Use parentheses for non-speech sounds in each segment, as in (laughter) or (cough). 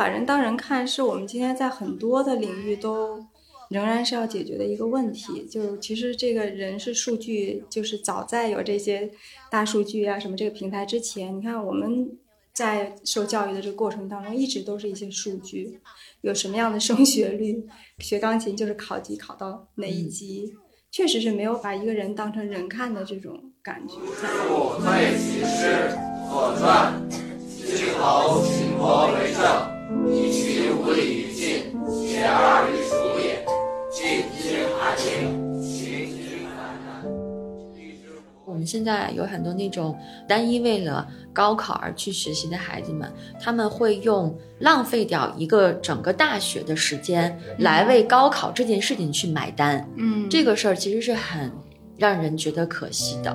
把人当人看，是我们今天在很多的领域都仍然是要解决的一个问题。就其实这个人是数据，就是早在有这些大数据啊什么这个平台之前，你看我们在受教育的这个过程当中，一直都是一些数据，有什么样的升学率，学钢琴就是考级考到哪一级，确实是没有把一个人当成人看的这种感觉。废寝室，左传。今侯秦国为政，无礼于尽，学而欲属也。晋之。我们现在有很多那种单一为了高考而去学习的孩子们，他们会用浪费掉一个整个大学的时间来为高考这件事情去买单。嗯，这个事儿其实是很让人觉得可惜的。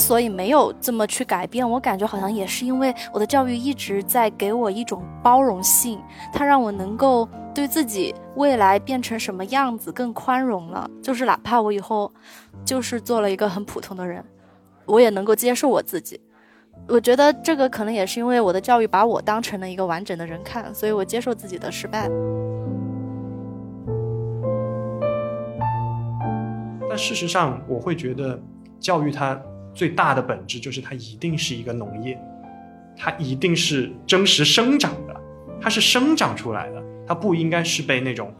所以没有这么去改变，我感觉好像也是因为我的教育一直在给我一种包容性，它让我能够对自己未来变成什么样子更宽容了。就是哪怕我以后就是做了一个很普通的人，我也能够接受我自己。我觉得这个可能也是因为我的教育把我当成了一个完整的人看，所以我接受自己的失败。但事实上，我会觉得教育它。最大的本质就是它一定是一个农业，它一定是真实生长的，它是生长出来的，它不应该是被那种，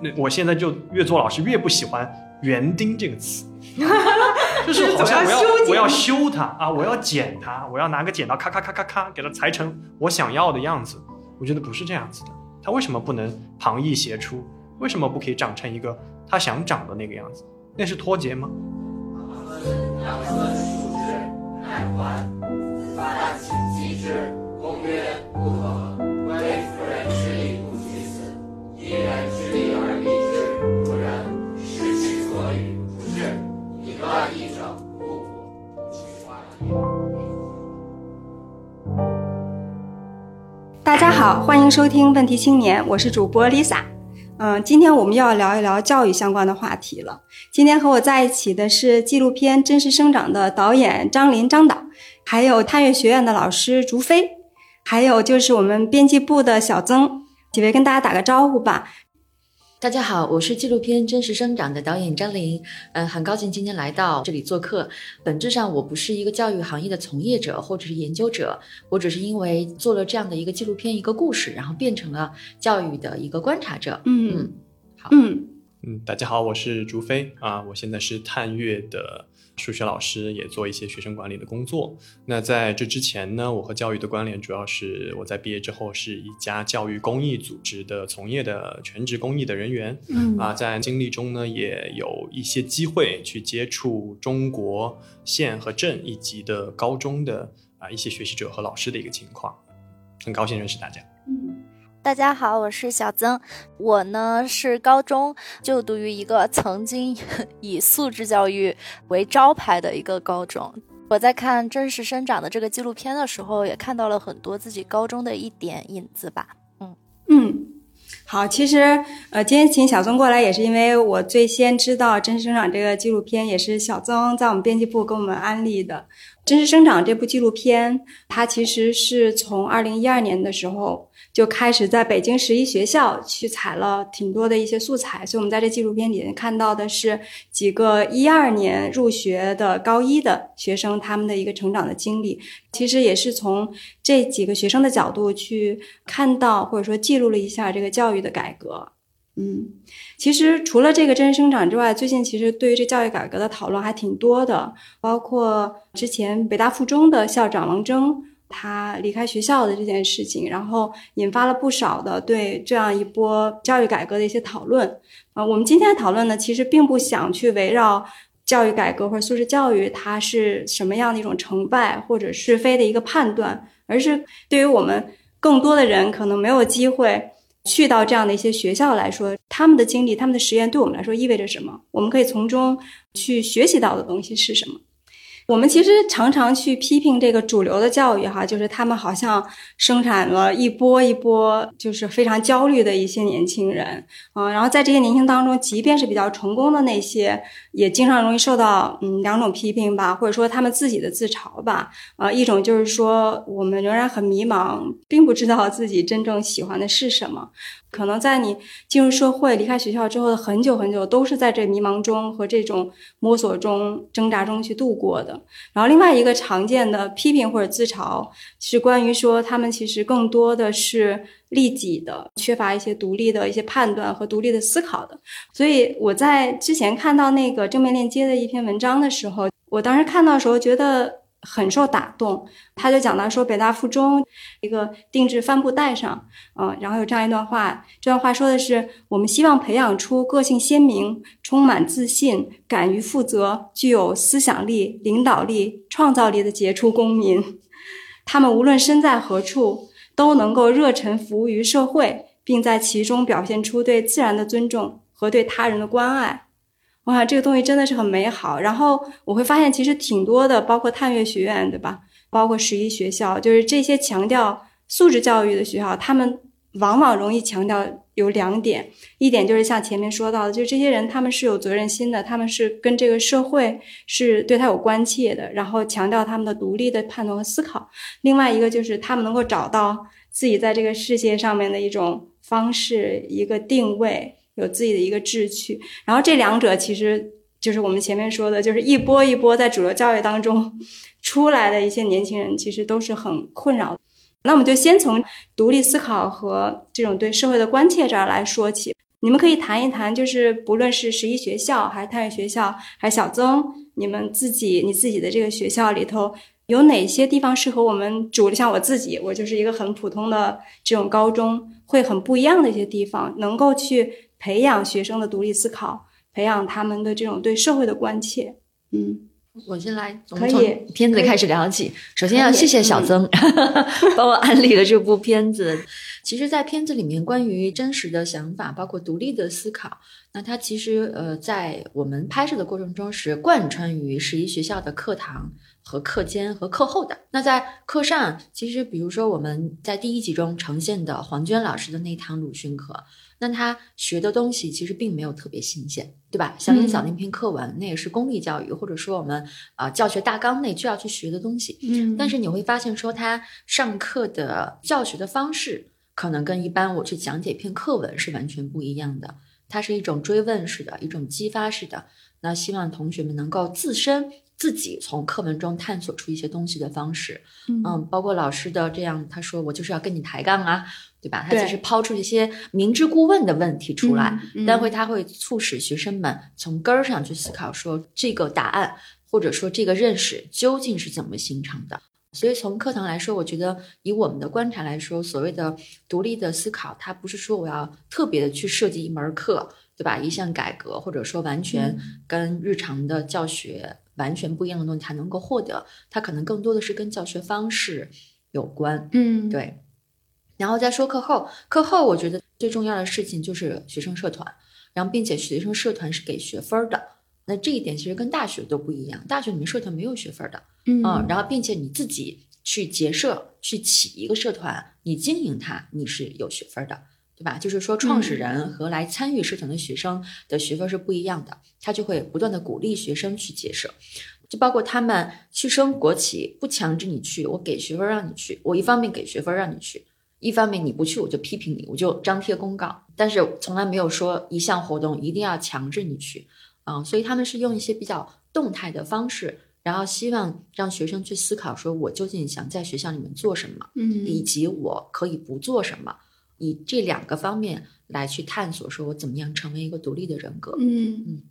那我现在就越做老师越不喜欢“园丁”这个词，(laughs) 就是好像我要我要修它啊，我要剪它，我要拿个剪刀咔咔咔咔咔给它裁成我想要的样子，我觉得不是这样子的，它为什么不能旁逸斜出？为什么不可以长成一个它想长的那个样子？那是脱节吗？两寸数之，乃还。发请击之。公曰：不可。为夫人之力不及此，一人之力而立之，不仁。失其所与，不是。以乱一整，不古。大家好，欢迎收听《问题青年》，我是主播 Lisa。嗯，今天我们要聊一聊教育相关的话题了。今天和我在一起的是纪录片《真实生长》的导演张林张导，还有探月学院的老师竹飞，还有就是我们编辑部的小曾，几位跟大家打个招呼吧。大家好，我是纪录片《真实生长》的导演张琳，嗯，很高兴今天来到这里做客。本质上，我不是一个教育行业的从业者或者是研究者，我只是因为做了这样的一个纪录片、一个故事，然后变成了教育的一个观察者。嗯，好，嗯嗯，大家好，我是竹飞啊，我现在是探月的。数学老师也做一些学生管理的工作。那在这之前呢，我和教育的关联主要是我在毕业之后是一家教育公益组织的从业的全职公益的人员。嗯啊，在经历中呢，也有一些机会去接触中国县和镇一级的高中的啊一些学习者和老师的一个情况。很高兴认识大家。大家好，我是小曾。我呢是高中就读于一个曾经 (laughs) 以素质教育为招牌的一个高中。我在看《真实生长》的这个纪录片的时候，也看到了很多自己高中的一点影子吧。嗯嗯，好，其实呃，今天请小曾过来也是因为我最先知道《真实生长》这个纪录片，也是小曾在我们编辑部给我们安利的。《真实生长》这部纪录片，它其实是从二零一二年的时候。就开始在北京十一学校去采了挺多的一些素材，所以我们在这纪录片里面看到的是几个一二年入学的高一的学生他们的一个成长的经历。其实也是从这几个学生的角度去看到或者说记录了一下这个教育的改革。嗯，其实除了这个真实生长之外，最近其实对于这教育改革的讨论还挺多的，包括之前北大附中的校长王征。他离开学校的这件事情，然后引发了不少的对这样一波教育改革的一些讨论。啊，我们今天的讨论呢，其实并不想去围绕教育改革或者素质教育它是什么样的一种成败或者是非的一个判断，而是对于我们更多的人可能没有机会去到这样的一些学校来说，他们的经历、他们的实验对我们来说意味着什么？我们可以从中去学习到的东西是什么？我们其实常常去批评这个主流的教育，哈，就是他们好像生产了一波一波，就是非常焦虑的一些年轻人，嗯，然后在这些年轻当中，即便是比较成功的那些，也经常容易受到嗯两种批评吧，或者说他们自己的自嘲吧，啊，一种就是说我们仍然很迷茫，并不知道自己真正喜欢的是什么。可能在你进入社会、离开学校之后的很久很久，都是在这迷茫中和这种摸索中、挣扎中去度过的。然后，另外一个常见的批评或者自嘲是关于说他们其实更多的是利己的，缺乏一些独立的一些判断和独立的思考的。所以我在之前看到那个正面链接的一篇文章的时候，我当时看到的时候觉得。很受打动，他就讲到说，北大附中一个定制帆布袋上，嗯，然后有这样一段话，这段话说的是，我们希望培养出个性鲜明、充满自信、敢于负责、具有思想力、领导力、创造力的杰出公民，他们无论身在何处，都能够热忱服务于社会，并在其中表现出对自然的尊重和对他人的关爱。哇，这个东西真的是很美好。然后我会发现，其实挺多的，包括探月学院，对吧？包括十一学校，就是这些强调素质教育的学校，他们往往容易强调有两点：一点就是像前面说到的，就是这些人他们是有责任心的，他们是跟这个社会是对他有关切的，然后强调他们的独立的判断和思考；另外一个就是他们能够找到自己在这个世界上面的一种方式，一个定位。有自己的一个志趣，然后这两者其实就是我们前面说的，就是一波一波在主流教育当中 (laughs) 出来的一些年轻人，其实都是很困扰。那我们就先从独立思考和这种对社会的关切这儿来说起。你们可以谈一谈，就是不论是十一学校，还是探月学校，还是小曾，你们自己你自己的这个学校里头，有哪些地方是和我们主像我自己，我就是一个很普通的这种高中，会很不一样的一些地方，能够去。培养学生的独立思考，培养他们的这种对社会的关切。嗯，我先来，可以片子开始聊起。首先要谢谢小曾 (laughs) 帮我安利了这部片子。其实，在片子里面，关于真实的想法，包括独立的思考，那它其实呃，在我们拍摄的过程中是贯穿于十一学校的课堂和课间和课后的。那在课上，其实比如说我们在第一集中呈现的黄娟老师的那堂鲁迅课。那他学的东西其实并没有特别新鲜，对吧？像你讲那篇课文，那也是公立教育，或者说我们啊教学大纲内就要去学的东西。嗯，但是你会发现，说他上课的教学的方式，可能跟一般我去讲解一篇课文是完全不一样的。它是一种追问式的，一种激发式的。那希望同学们能够自身自己从课文中探索出一些东西的方式。嗯，包括老师的这样，他说我就是要跟你抬杠啊。对吧？他只是抛出一些明知故问的问题出来，但会他会促使学生们从根儿上去思考，说这个答案或者说这个认识究竟是怎么形成的。所以从课堂来说，我觉得以我们的观察来说，所谓的独立的思考，它不是说我要特别的去设计一门课，对吧？一项改革，或者说完全跟日常的教学完全不一样的东西才能够获得，它可能更多的是跟教学方式有关。嗯，对。然后再说课后，课后我觉得最重要的事情就是学生社团，然后并且学生社团是给学分的。那这一点其实跟大学都不一样，大学里面社团没有学分的，嗯，然后并且你自己去结社去起一个社团，你经营它，你是有学分的，对吧？就是说创始人和来参与社团的学生的学分是不一样的，他就会不断的鼓励学生去结社，就包括他们去升国企，不强制你去，我给学分让你去，我一方面给学分让你去。一方面你不去，我就批评你，我就张贴公告，但是从来没有说一项活动一定要强制你去，啊，所以他们是用一些比较动态的方式，然后希望让学生去思考，说我究竟想在学校里面做什么，嗯，以及我可以不做什么，以这两个方面来去探索，说我怎么样成为一个独立的人格，嗯嗯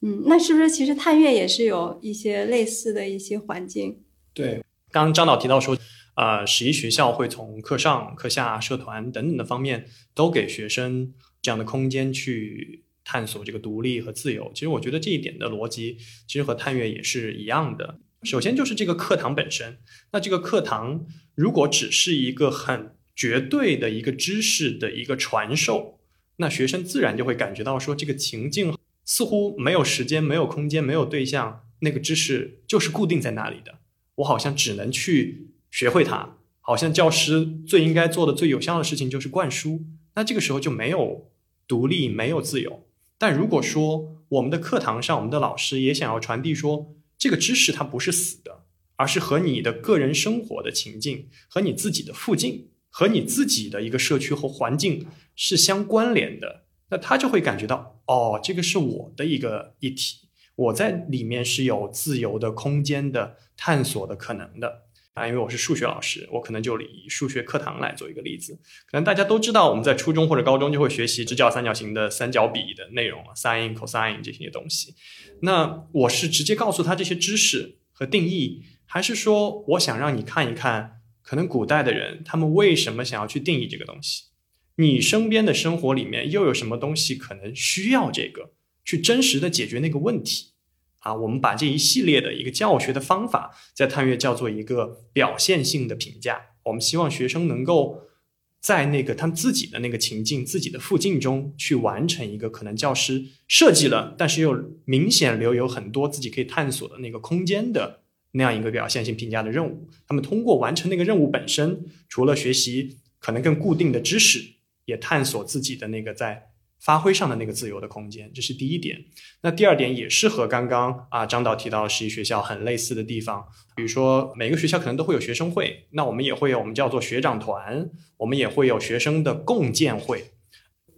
嗯，那是不是其实探月也是有一些类似的一些环境？对，刚刚张导提到说。呃，十一学校会从课上、课下、社团等等的方面，都给学生这样的空间去探索这个独立和自由。其实我觉得这一点的逻辑，其实和探月也是一样的。首先就是这个课堂本身，那这个课堂如果只是一个很绝对的一个知识的一个传授，那学生自然就会感觉到说，这个情境似乎没有时间、没有空间、没有对象。那个知识就是固定在那里的，我好像只能去学会它，好像教师最应该做的最有效的事情就是灌输，那这个时候就没有独立，没有自由。但如果说我们的课堂上，我们的老师也想要传递说，这个知识它不是死的，而是和你的个人生活的情境、和你自己的附近、和你自己的一个社区和环境是相关联的，那他就会感觉到，哦，这个是我的一个议题，我在里面是有自由的空间的探索的可能的。啊，因为我是数学老师，我可能就以数学课堂来做一个例子。可能大家都知道，我们在初中或者高中就会学习直角三角形的三角比的内容，sin、cosine 这些东西。那我是直接告诉他这些知识和定义，还是说我想让你看一看，可能古代的人他们为什么想要去定义这个东西？你身边的生活里面又有什么东西可能需要这个去真实的解决那个问题？啊，我们把这一系列的一个教学的方法，在探月叫做一个表现性的评价。我们希望学生能够在那个他们自己的那个情境、自己的附近中去完成一个可能教师设计了，但是又明显留有很多自己可以探索的那个空间的那样一个表现性评价的任务。他们通过完成那个任务本身，除了学习可能更固定的知识，也探索自己的那个在。发挥上的那个自由的空间，这是第一点。那第二点也是和刚刚啊张导提到的实习学校很类似的地方，比如说每个学校可能都会有学生会，那我们也会有我们叫做学长团，我们也会有学生的共建会。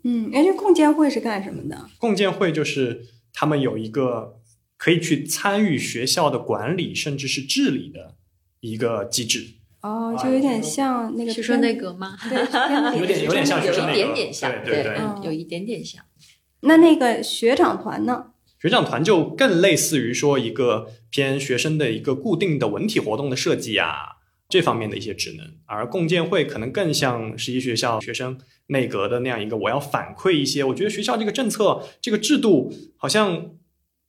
嗯，哎，这共建会是干什么的？共建会就是他们有一个可以去参与学校的管理甚至是治理的一个机制。哦，就有点像那个学生内阁吗？对，(laughs) 有点有点像学生有一点点像，对对对，有一点点像。那那个学长团呢？学长团就更类似于说一个偏学生的一个固定的文体活动的设计啊，这方面的一些职能。而共建会可能更像十一学校学生内阁的那样一个，我要反馈一些，我觉得学校这个政策这个制度好像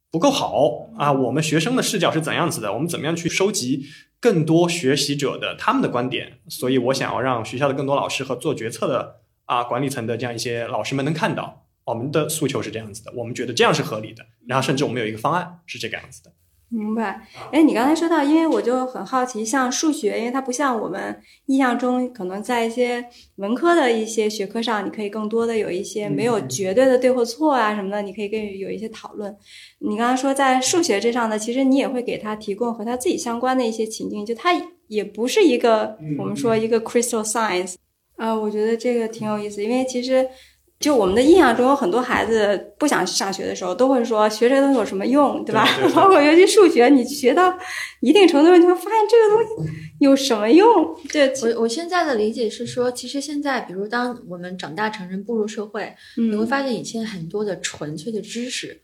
不够好啊，我们学生的视角是怎样子的？我们怎么样去收集？更多学习者的他们的观点，所以我想要让学校的更多老师和做决策的啊管理层的这样一些老师们能看到我们的诉求是这样子的，我们觉得这样是合理的，然后甚至我们有一个方案是这个样子的。明白。哎，你刚才说到，因为我就很好奇，像数学，因为它不像我们印象中，可能在一些文科的一些学科上，你可以更多的有一些没有绝对的对或错啊什么的，你可以跟有一些讨论。你刚才说在数学这上呢，其实你也会给他提供和他自己相关的一些情境，就他也不是一个我们说一个 crystal science 啊，我觉得这个挺有意思，因为其实。就我们的印象中，有很多孩子不想上学的时候，都会说学这个东西有什么用，对吧？包括尤其数学，你学到一定程度，你会发现这个东西有什么用？对我我现在的理解是说，其实现在，比如当我们长大成人步入社会，你会发现以前很多的纯粹的知识。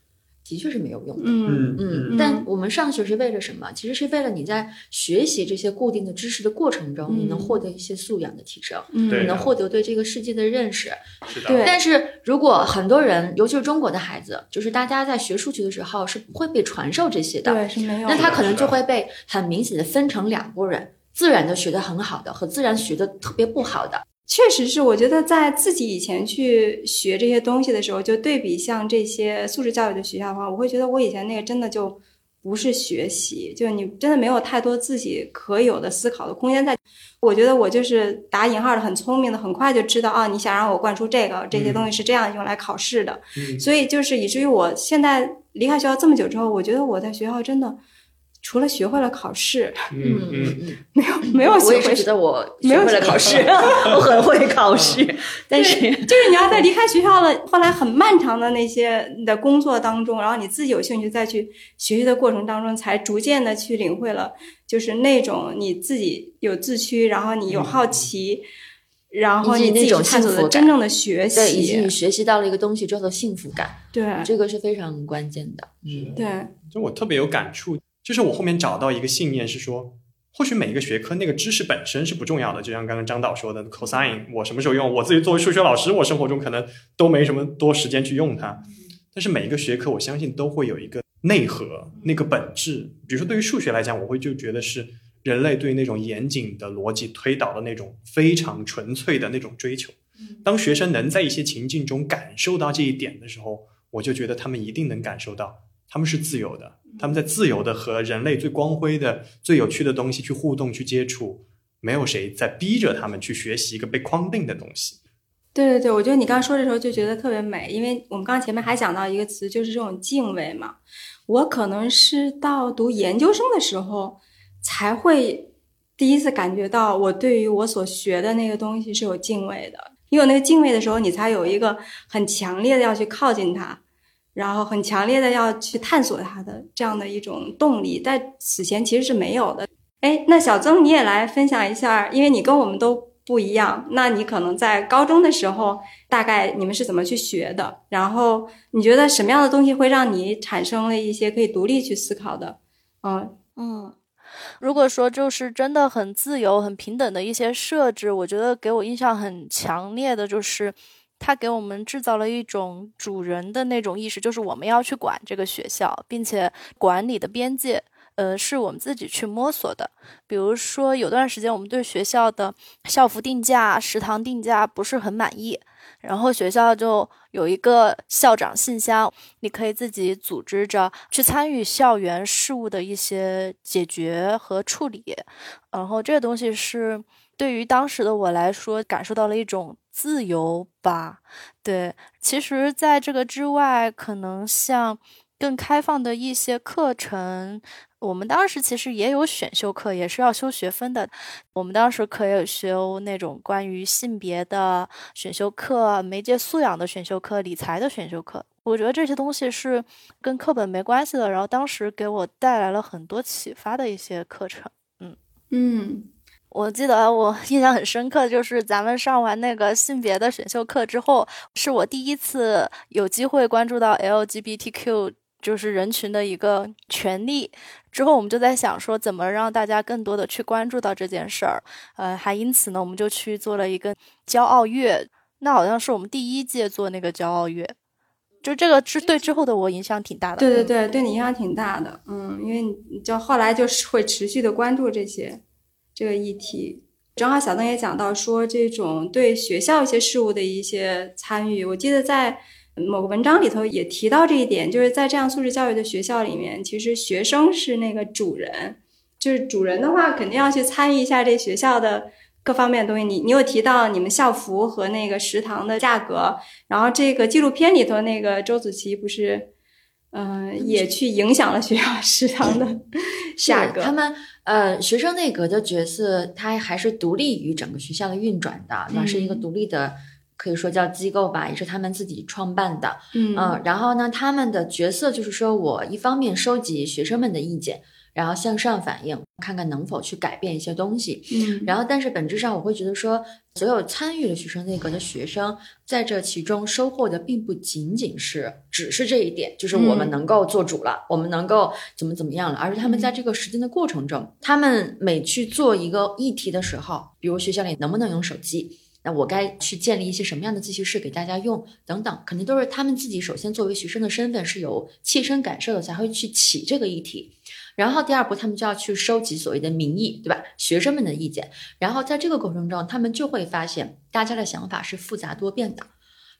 的确是没有用的，嗯嗯，但我们上学是为了什么？其实是为了你在学习这些固定的知识的过程中，你能获得一些素养的提升，嗯，你能获得对这个世界的认识。是的，对。但是如果很多人，尤其是中国的孩子，就是大家在学数学的时候是不会被传授这些的，对，是没有。那他可能就会被很明显的分成两拨人：自然的学得很好的和自然学得特别不好的。确实是，我觉得在自己以前去学这些东西的时候，就对比像这些素质教育的学校的话，我会觉得我以前那个真的就不是学习，就你真的没有太多自己可有的思考的空间。在，我觉得我就是打引号的很聪明的，很快就知道啊，你想让我灌输这个这些东西是这样用来考试的，所以就是以至于我现在离开学校这么久之后，我觉得我在学校真的。除了学会了考试，嗯嗯嗯，没有没有学我也觉得我没有学会了考试，(laughs) 我很会考试，(laughs) 但是就是你要在离开学校了，后来很漫长的那些你的工作当中，然后你自己有兴趣再去学习的过程当中，才逐渐的去领会了，就是那种你自己有自驱，然后你有好奇，然后你那种探索真正的学习，对，以及你学习到了一个东西之后的幸福感，对。这个是非常关键的。嗯，对，就我特别有感触，就是我后面找到一个信念是说，或许每一个学科那个知识本身是不重要的，就像刚刚张导说的 cosine，我什么时候用？我自己作为数学老师，我生活中可能都没什么多时间去用它。但是每一个学科，我相信都会有一个内核，那个本质。比如说对于数学来讲，我会就觉得是人类对那种严谨的逻辑推导的那种非常纯粹的那种追求。当学生能在一些情境中感受到这一点的时候，我就觉得他们一定能感受到他们是自由的，他们在自由的和人类最光辉的、最有趣的东西去互动、去接触，没有谁在逼着他们去学习一个被框定的东西。对对对，我觉得你刚说的时候就觉得特别美，因为我们刚前面还讲到一个词，就是这种敬畏嘛。我可能是到读研究生的时候才会第一次感觉到，我对于我所学的那个东西是有敬畏的。你有那个敬畏的时候，你才有一个很强烈的要去靠近它，然后很强烈的要去探索它的这样的一种动力，在此前其实是没有的。哎，那小曾你也来分享一下，因为你跟我们都不一样，那你可能在高中的时候，大概你们是怎么去学的？然后你觉得什么样的东西会让你产生了一些可以独立去思考的？嗯嗯，如果说就是真的很自由、很平等的一些设置，我觉得给我印象很强烈的就是，它给我们制造了一种主人的那种意识，就是我们要去管这个学校，并且管理的边界。呃，是我们自己去摸索的。比如说，有段时间我们对学校的校服定价、食堂定价不是很满意，然后学校就有一个校长信箱，你可以自己组织着去参与校园事务的一些解决和处理。然后这个东西是对于当时的我来说，感受到了一种自由吧。对，其实在这个之外，可能像更开放的一些课程。我们当时其实也有选修课，也是要修学分的。我们当时可以修那种关于性别的选修课、媒介素养的选修课、理财的选修课。我觉得这些东西是跟课本没关系的，然后当时给我带来了很多启发的一些课程。嗯嗯，我记得我 (laughs) 印象很深刻，就是咱们上完那个性别的选修课之后，是我第一次有机会关注到 LGBTQ。就是人群的一个权利。之后我们就在想说，怎么让大家更多的去关注到这件事儿。呃，还因此呢，我们就去做了一个骄傲月。那好像是我们第一届做那个骄傲月，就这个是对之后的我影响挺大的。对对对，对你影响挺大的。嗯，因为你就后来就是会持续的关注这些这个议题。正好小邓也讲到说，这种对学校一些事务的一些参与，我记得在。某个文章里头也提到这一点，就是在这样素质教育的学校里面，其实学生是那个主人，就是主人的话，肯定要去参与一下这学校的各方面的东西。你你有提到你们校服和那个食堂的价格，然后这个纪录片里头那个周子琪不是，嗯，也去影响了学校食堂的 (laughs) 价格。他们呃，学生内阁的角色，它还是独立于整个学校的运转的，那是一个独立的。可以说叫机构吧，也是他们自己创办的。嗯，然后呢，他们的角色就是说我一方面收集学生们的意见，然后向上反映，看看能否去改变一些东西。嗯，然后但是本质上我会觉得说，所有参与了学生内阁的学生，在这其中收获的并不仅仅是只是这一点，就是我们能够做主了，我们能够怎么怎么样了，而是他们在这个实践的过程中，他们每去做一个议题的时候，比如学校里能不能用手机。那我该去建立一些什么样的自习室给大家用等等，肯定都是他们自己首先作为学生的身份是有切身感受的才会去起这个议题，然后第二步他们就要去收集所谓的民意，对吧？学生们的意见，然后在这个过程中，他们就会发现大家的想法是复杂多变的，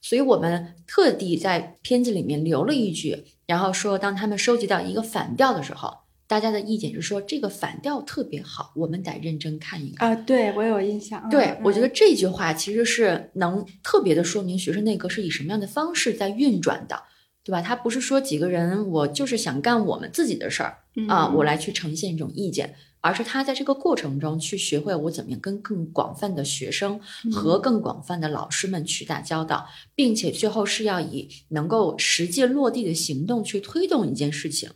所以我们特地在片子里面留了一句，然后说当他们收集到一个反调的时候。大家的意见是说这个反调特别好，我们得认真看一看啊。对我有印象。对我觉得这句话其实是能特别的说明学生内阁是以什么样的方式在运转的，对吧？他不是说几个人我就是想干我们自己的事儿啊，我来去呈现一种意见，而是他在这个过程中去学会我怎么样跟更广泛的学生和更广泛的老师们去打交道，并且最后是要以能够实际落地的行动去推动一件事情。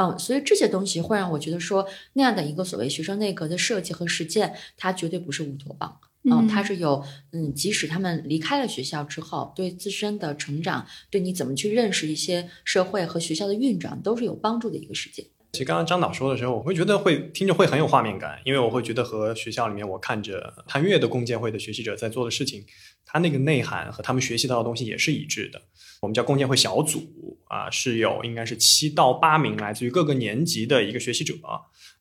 嗯，所以这些东西会让我觉得说，那样的一个所谓学生内阁的设计和实践，它绝对不是乌托邦。嗯，它是有，嗯，即使他们离开了学校之后，对自身的成长，对你怎么去认识一些社会和学校的运转，都是有帮助的一个实践。其实刚刚张导说的时候，我会觉得会听着会很有画面感，因为我会觉得和学校里面我看着探月的共建会的学习者在做的事情，他那个内涵和他们学习到的东西也是一致的。我们叫共建会小组啊，是有应该是七到八名来自于各个年级的一个学习者，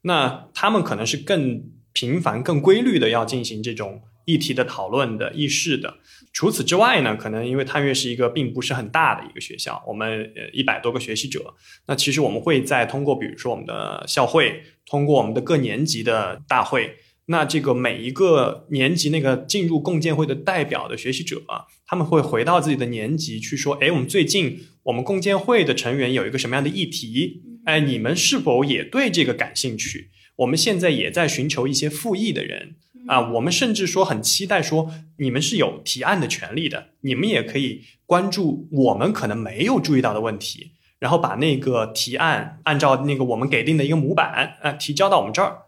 那他们可能是更频繁、更规律的要进行这种。议题的讨论的、议事的。除此之外呢，可能因为探月是一个并不是很大的一个学校，我们呃一百多个学习者，那其实我们会在通过比如说我们的校会，通过我们的各年级的大会。那这个每一个年级那个进入共建会的代表的学习者啊，他们会回到自己的年级去说，哎，我们最近我们共建会的成员有一个什么样的议题？哎，你们是否也对这个感兴趣？我们现在也在寻求一些复议的人啊，我们甚至说很期待说，你们是有提案的权利的，你们也可以关注我们可能没有注意到的问题，然后把那个提案按照那个我们给定的一个模板啊提交到我们这儿。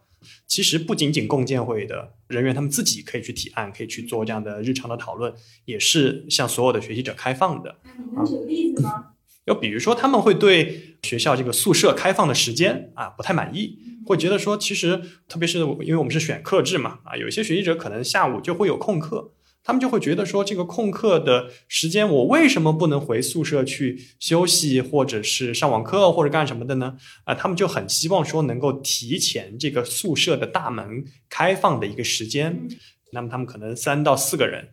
其实不仅仅共建会的人员，他们自己可以去提案，可以去做这样的日常的讨论，也是向所有的学习者开放的。你能举个例子吗？就比如说，他们会对学校这个宿舍开放的时间啊不太满意，会觉得说，其实特别是因为我们是选课制嘛，啊，有一些学习者可能下午就会有空课。他们就会觉得说，这个空课的时间，我为什么不能回宿舍去休息，或者是上网课，或者干什么的呢？啊，他们就很希望说能够提前这个宿舍的大门开放的一个时间。那么他们可能三到四个人，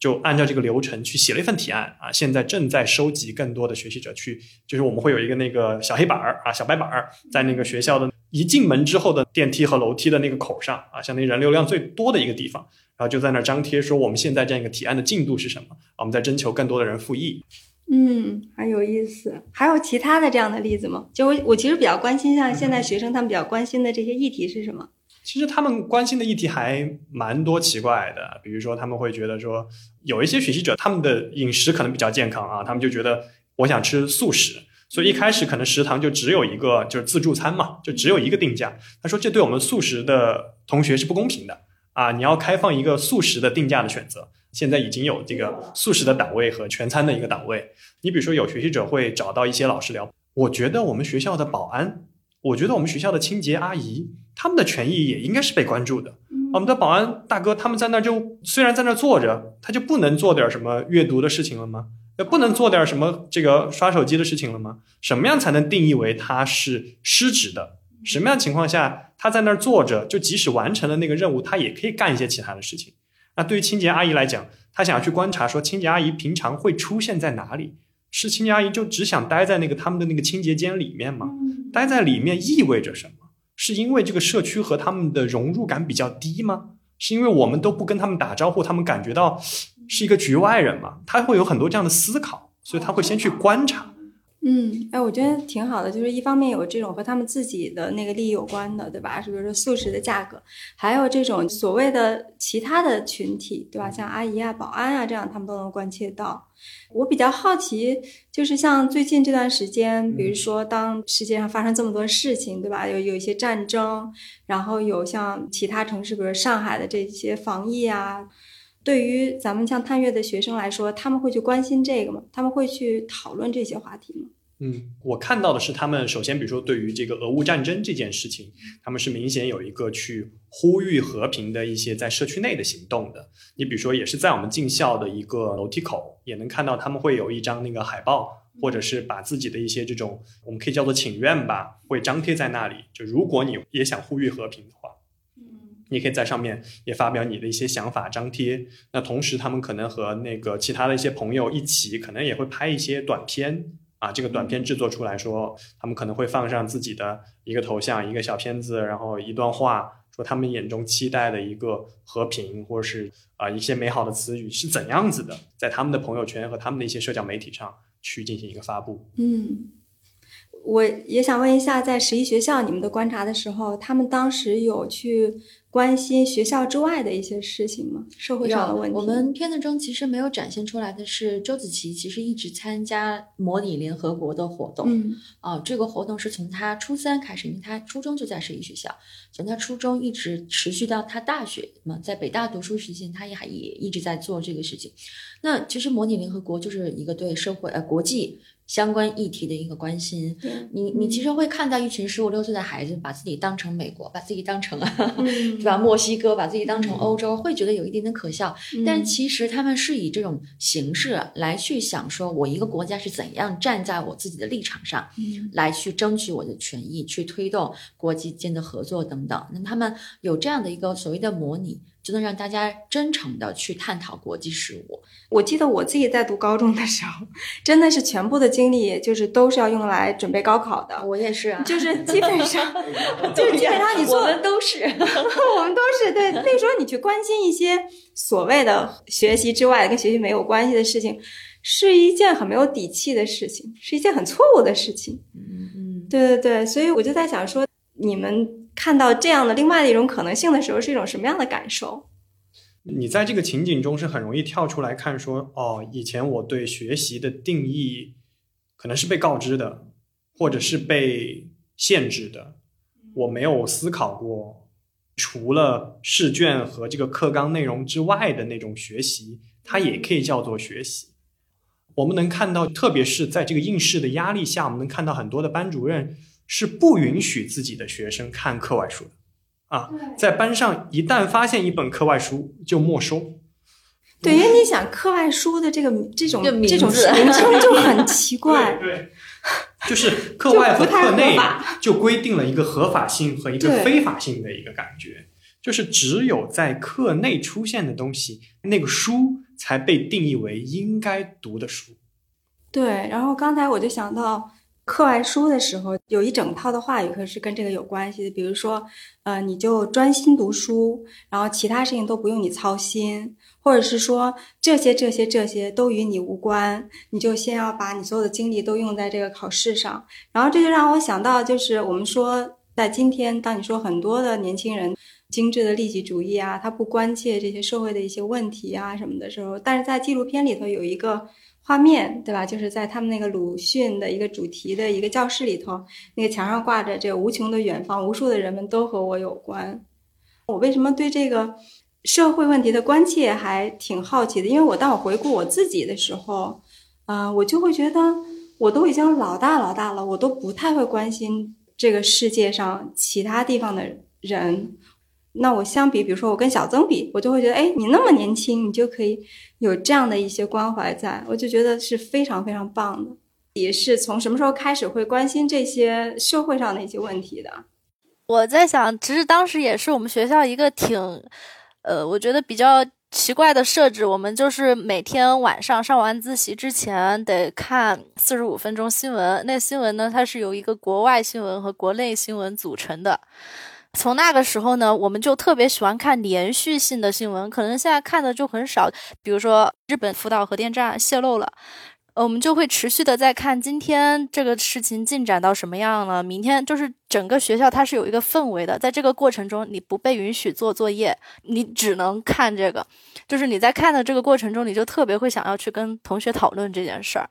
就按照这个流程去写了一份提案啊，现在正在收集更多的学习者去，就是我们会有一个那个小黑板儿啊，小白板儿，在那个学校的一进门之后的电梯和楼梯的那个口上啊，相当于人流量最多的一个地方。然后就在那儿张贴说我们现在这样一个提案的进度是什么？我们在征求更多的人复议。嗯，很有意思。还有其他的这样的例子吗？就我我其实比较关心，像现在学生他们比较关心的这些议题是什么？其实他们关心的议题还蛮多奇怪的，比如说他们会觉得说，有一些学习者他们的饮食可能比较健康啊，他们就觉得我想吃素食，所以一开始可能食堂就只有一个就是自助餐嘛，就只有一个定价。他说这对我们素食的同学是不公平的。啊，你要开放一个素食的定价的选择，现在已经有这个素食的档位和全餐的一个档位。你比如说，有学习者会找到一些老师聊，我觉得我们学校的保安，我觉得我们学校的清洁阿姨，他们的权益也应该是被关注的。我们的保安大哥他们在那就虽然在那坐着，他就不能做点什么阅读的事情了吗？不能做点什么这个刷手机的事情了吗？什么样才能定义为他是失职的？什么样情况下他在那儿坐着，就即使完成了那个任务，他也可以干一些其他的事情？那对于清洁阿姨来讲，她想要去观察说清洁阿姨平常会出现在哪里？是清洁阿姨就只想待在那个他们的那个清洁间里面吗？待在里面意味着什么？是因为这个社区和他们的融入感比较低吗？是因为我们都不跟他们打招呼，他们感觉到是一个局外人嘛？他会有很多这样的思考，所以他会先去观察。嗯，哎，我觉得挺好的，就是一方面有这种和他们自己的那个利益有关的，对吧？是比如说素食的价格，还有这种所谓的其他的群体，对吧？像阿姨啊、保安啊这样，他们都能关切到。我比较好奇，就是像最近这段时间，比如说当世界上发生这么多事情，对吧？有有一些战争，然后有像其他城市，比如上海的这些防疫啊。对于咱们像探月的学生来说，他们会去关心这个吗？他们会去讨论这些话题吗？嗯，我看到的是，他们首先，比如说对于这个俄乌战争这件事情，他们是明显有一个去呼吁和平的一些在社区内的行动的。你比如说，也是在我们进校的一个楼梯口，也能看到他们会有一张那个海报，或者是把自己的一些这种我们可以叫做请愿吧，会张贴在那里。就如果你也想呼吁和平的话。你可以在上面也发表你的一些想法，张贴。那同时，他们可能和那个其他的一些朋友一起，可能也会拍一些短片啊。这个短片制作出来说，他们可能会放上自己的一个头像、一个小片子，然后一段话，说他们眼中期待的一个和平，或者是啊一些美好的词语是怎样子的，在他们的朋友圈和他们的一些社交媒体上去进行一个发布。嗯。我也想问一下，在十一学校你们的观察的时候，他们当时有去关心学校之外的一些事情吗？社会上的问题。我们片子中其实没有展现出来的是，周子琪其实一直参加模拟联合国的活动。嗯，啊，这个活动是从他初三开始，因为他初中就在十一学校，从他初中一直持续到他大学嘛，在北大读书时间，他也还也一直在做这个事情。那其实模拟联合国就是一个对社会呃国际。相关议题的一个关心，你你其实会看到一群十五六岁的孩子把自己当成美国，把自己当成对吧？墨西哥把自己当成欧洲，会觉得有一点点可笑。但其实他们是以这种形式来去想，说我一个国家是怎样站在我自己的立场上，来去争取我的权益，去推动国际间的合作等等。那他们有这样的一个所谓的模拟。就能让大家真诚的去探讨国际事务。我记得我自己在读高中的时候，真的是全部的精力就是都是要用来准备高考的，我也是啊，就是基本上，(laughs) 就是基本上你做我们都是，(laughs) 我们都是对。那时候你去关心一些所谓的学习之外跟学习没有关系的事情，是一件很没有底气的事情，是一件很错误的事情。嗯嗯，对对对，所以我就在想说，你们看到这样的另外的一种可能性的时候，是一种什么样的感受？你在这个情景中是很容易跳出来看说，哦，以前我对学习的定义可能是被告知的，或者是被限制的，我没有思考过，除了试卷和这个课纲内容之外的那种学习，它也可以叫做学习。我们能看到，特别是在这个应试的压力下，我们能看到很多的班主任是不允许自己的学生看课外书的。啊，在班上一旦发现一本课外书就没收。对，因为你想课外书的这个这种这种名称 (laughs) 就很奇怪。对，就是课外和课内就规定了一个合法性和一个非法性的一个感觉，就是只有在课内出现的东西，那个书才被定义为应该读的书。对，然后刚才我就想到课外书的时候，有一整套的话语课是跟这个有关系的，比如说，呃，你就专心读书，然后其他事情都不用你操心，或者是说这些这些这些都与你无关，你就先要把你所有的精力都用在这个考试上。然后这就让我想到，就是我们说在今天，当你说很多的年轻人。精致的利己主义啊，他不关切这些社会的一些问题啊什么的时候，但是在纪录片里头有一个画面，对吧？就是在他们那个鲁迅的一个主题的一个教室里头，那个墙上挂着“这个无穷的远方，无数的人们都和我有关”。我为什么对这个社会问题的关切还挺好奇的？因为我当我回顾我自己的时候，啊、我就会觉得我都已经老大老大了，我都不太会关心这个世界上其他地方的人。那我相比，比如说我跟小曾比，我就会觉得，哎，你那么年轻，你就可以有这样的一些关怀在，我就觉得是非常非常棒的。也是从什么时候开始会关心这些社会上的一些问题的？我在想，其实当时也是我们学校一个挺，呃，我觉得比较奇怪的设置。我们就是每天晚上上完自习之前得看四十五分钟新闻。那新闻呢，它是由一个国外新闻和国内新闻组成的。从那个时候呢，我们就特别喜欢看连续性的新闻，可能现在看的就很少。比如说，日本福岛核电站泄漏了。呃，我们就会持续的在看今天这个事情进展到什么样了。明天就是整个学校它是有一个氛围的，在这个过程中你不被允许做作业，你只能看这个。就是你在看的这个过程中，你就特别会想要去跟同学讨论这件事儿。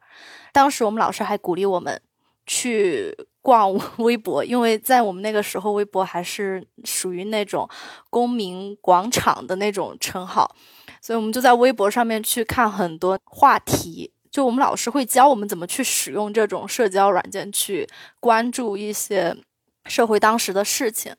当时我们老师还鼓励我们去逛 (laughs) 微博，因为在我们那个时候，微博还是属于那种公民广场的那种称号，所以我们就在微博上面去看很多话题。就我们老师会教我们怎么去使用这种社交软件，去关注一些社会当时的事情。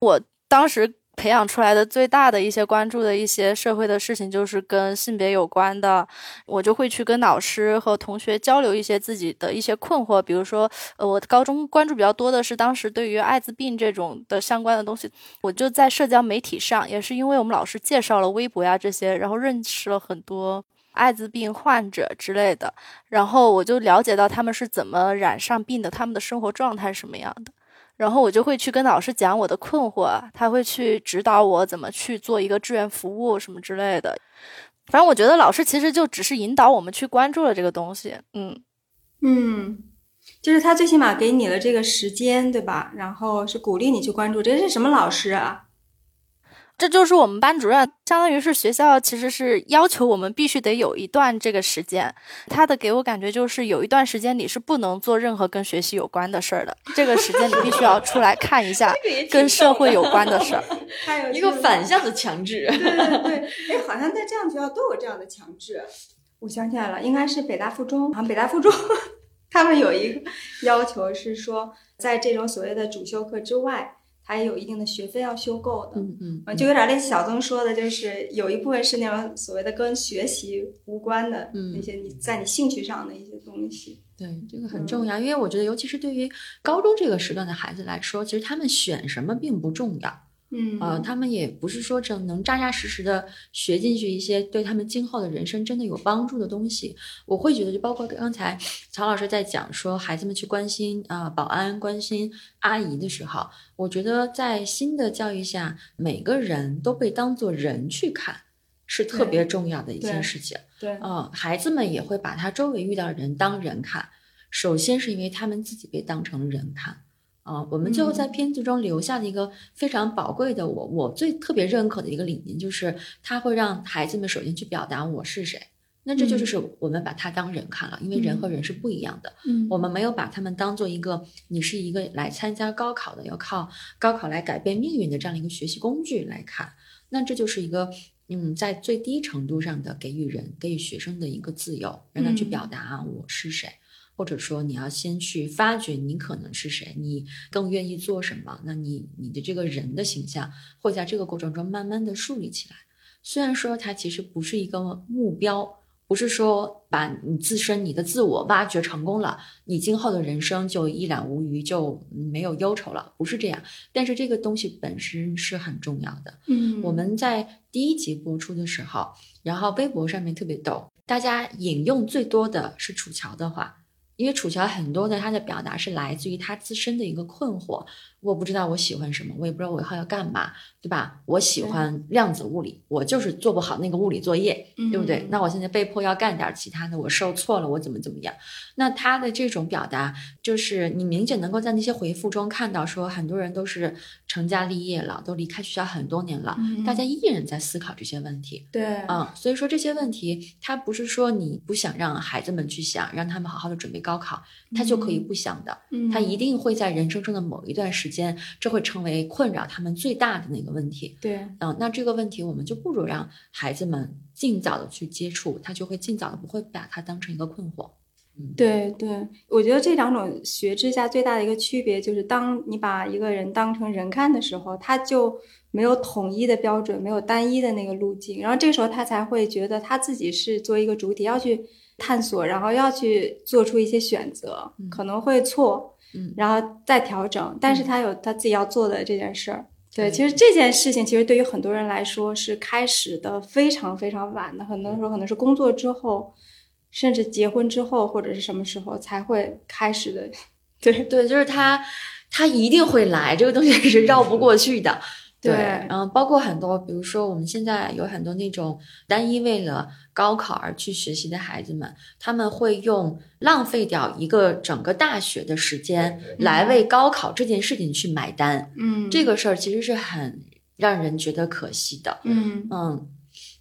我当时培养出来的最大的一些关注的一些社会的事情，就是跟性别有关的。我就会去跟老师和同学交流一些自己的一些困惑，比如说，呃，我高中关注比较多的是当时对于艾滋病这种的相关的东西，我就在社交媒体上，也是因为我们老师介绍了微博呀这些，然后认识了很多。艾滋病患者之类的，然后我就了解到他们是怎么染上病的，他们的生活状态是什么样的，然后我就会去跟老师讲我的困惑，他会去指导我怎么去做一个志愿服务什么之类的。反正我觉得老师其实就只是引导我们去关注了这个东西，嗯嗯，就是他最起码给你了这个时间，对吧？然后是鼓励你去关注，这是什么老师啊？这就是我们班主任，相当于是学校其实是要求我们必须得有一段这个时间。他的给我感觉就是有一段时间你是不能做任何跟学习有关的事儿的，这个时间你必须要出来看一下 (laughs) 跟社会有关的事儿。(laughs) 还有一个反向的强制。对对对，(laughs) 哎，好像在这样的学校都有这样的强制。我想起来了，应该是北大附中，好像北大附中他们有一个要求是说，在这种所谓的主修课之外。它也有一定的学费要修够的，嗯嗯，就有点类似小曾说的，就是有一部分是那种所谓的跟学习无关的嗯那些你在你兴趣上的一些东西。对，这个很重要，因为我觉得，尤其是对于高中这个时段的孩子来说，其实他们选什么并不重要，嗯呃，他们也不是说只能扎扎实实的学进去一些对他们今后的人生真的有帮助的东西。我会觉得，就包括刚才曹老师在讲说孩子们去关心啊、保安、关心阿姨的时候，我觉得在新的教育下，每个人都被当做人去看，是特别重要的一件事情。对，嗯，孩子们也会把他周围遇到的人当人看。首先是因为他们自己被当成人看。啊、我们最后在嗯片子中留下的一个非常宝贵的我，我最特别认可的一个理念，就是他会让孩子们首先去表达我是谁。那这就嗯是我们把他当人看了，因为人和人是不一样的。嗯我们没有把他们当做一个你是一个来参加高考的，要靠高考来改变命运的这样的一个学习工具来看。那这就是一个嗯，在最低程度上的给予人、给予学生的一个自由，让他去嗯表达我是谁，或者说你要先去发掘你可能是谁，你更愿意做什么，那你你的这个人的形象会在这个过程中慢慢的树立起来。虽然说它其实不是一个目标，不是说把你自身、你的自我挖掘成功了，你今后的人生就一览无余，就没有忧愁了，不是这样。但是这个东西本身是很重要的。嗯我们在第一集播出的时候，然后微博上面特别逗，大家引用最多的是楚乔的话，因为楚乔很多的他的表达是来自于他自身的一个困惑，我不知道我喜欢什么，我也不知道我以后要干嘛，对吧？我喜欢量子物理，我就是做不好那个物理作业，对不对嗯？那我现在被迫要干点其他的，我受挫了，我怎么怎么样？那他的这种表达，就是你明显能够在那些回复中看到，说很多人都是成家立业了，都离开学校很多年了，嗯大家依然在思考这些问题。对，嗯，所以说这些问题，他不是说你不想让孩子们去想，让他们好好的准备高考，他就可以不想的。嗯他一定会在人生中的某一段时间，这会成为困扰他们最大的那个问题。对，嗯，那这个问题我们就不如让孩子们尽早的去接触，他就会尽早的不会把它当成一个困惑。对对，我觉得这两种学制下最大的一个区别就是，当你把一个人当成人看的时候，他就没有统一的标准，没有单一的那个路径，然后这个时候他才会觉得他自己是作为一个主体要去探索，然后要去做出一些选择，嗯可能会错，嗯然后再调整，但是他有他自己要做的这件事儿。对，对其实这件事情其实对于很多人来说是开始的非常非常晚的，很多时候可能是工作之后，甚至结婚之后或者是什么时候才会开始的。(laughs) 对对，就是他，他一定会来，这个东西是绕不过去的。对嗯，包括很多，比如说我们现在有很多那种单一为了高考而去学习的孩子们，他们会用浪费掉一个整个大学的时间来为高考这件事情去买单。嗯这个事儿其实是很让人觉得可惜的。嗯嗯，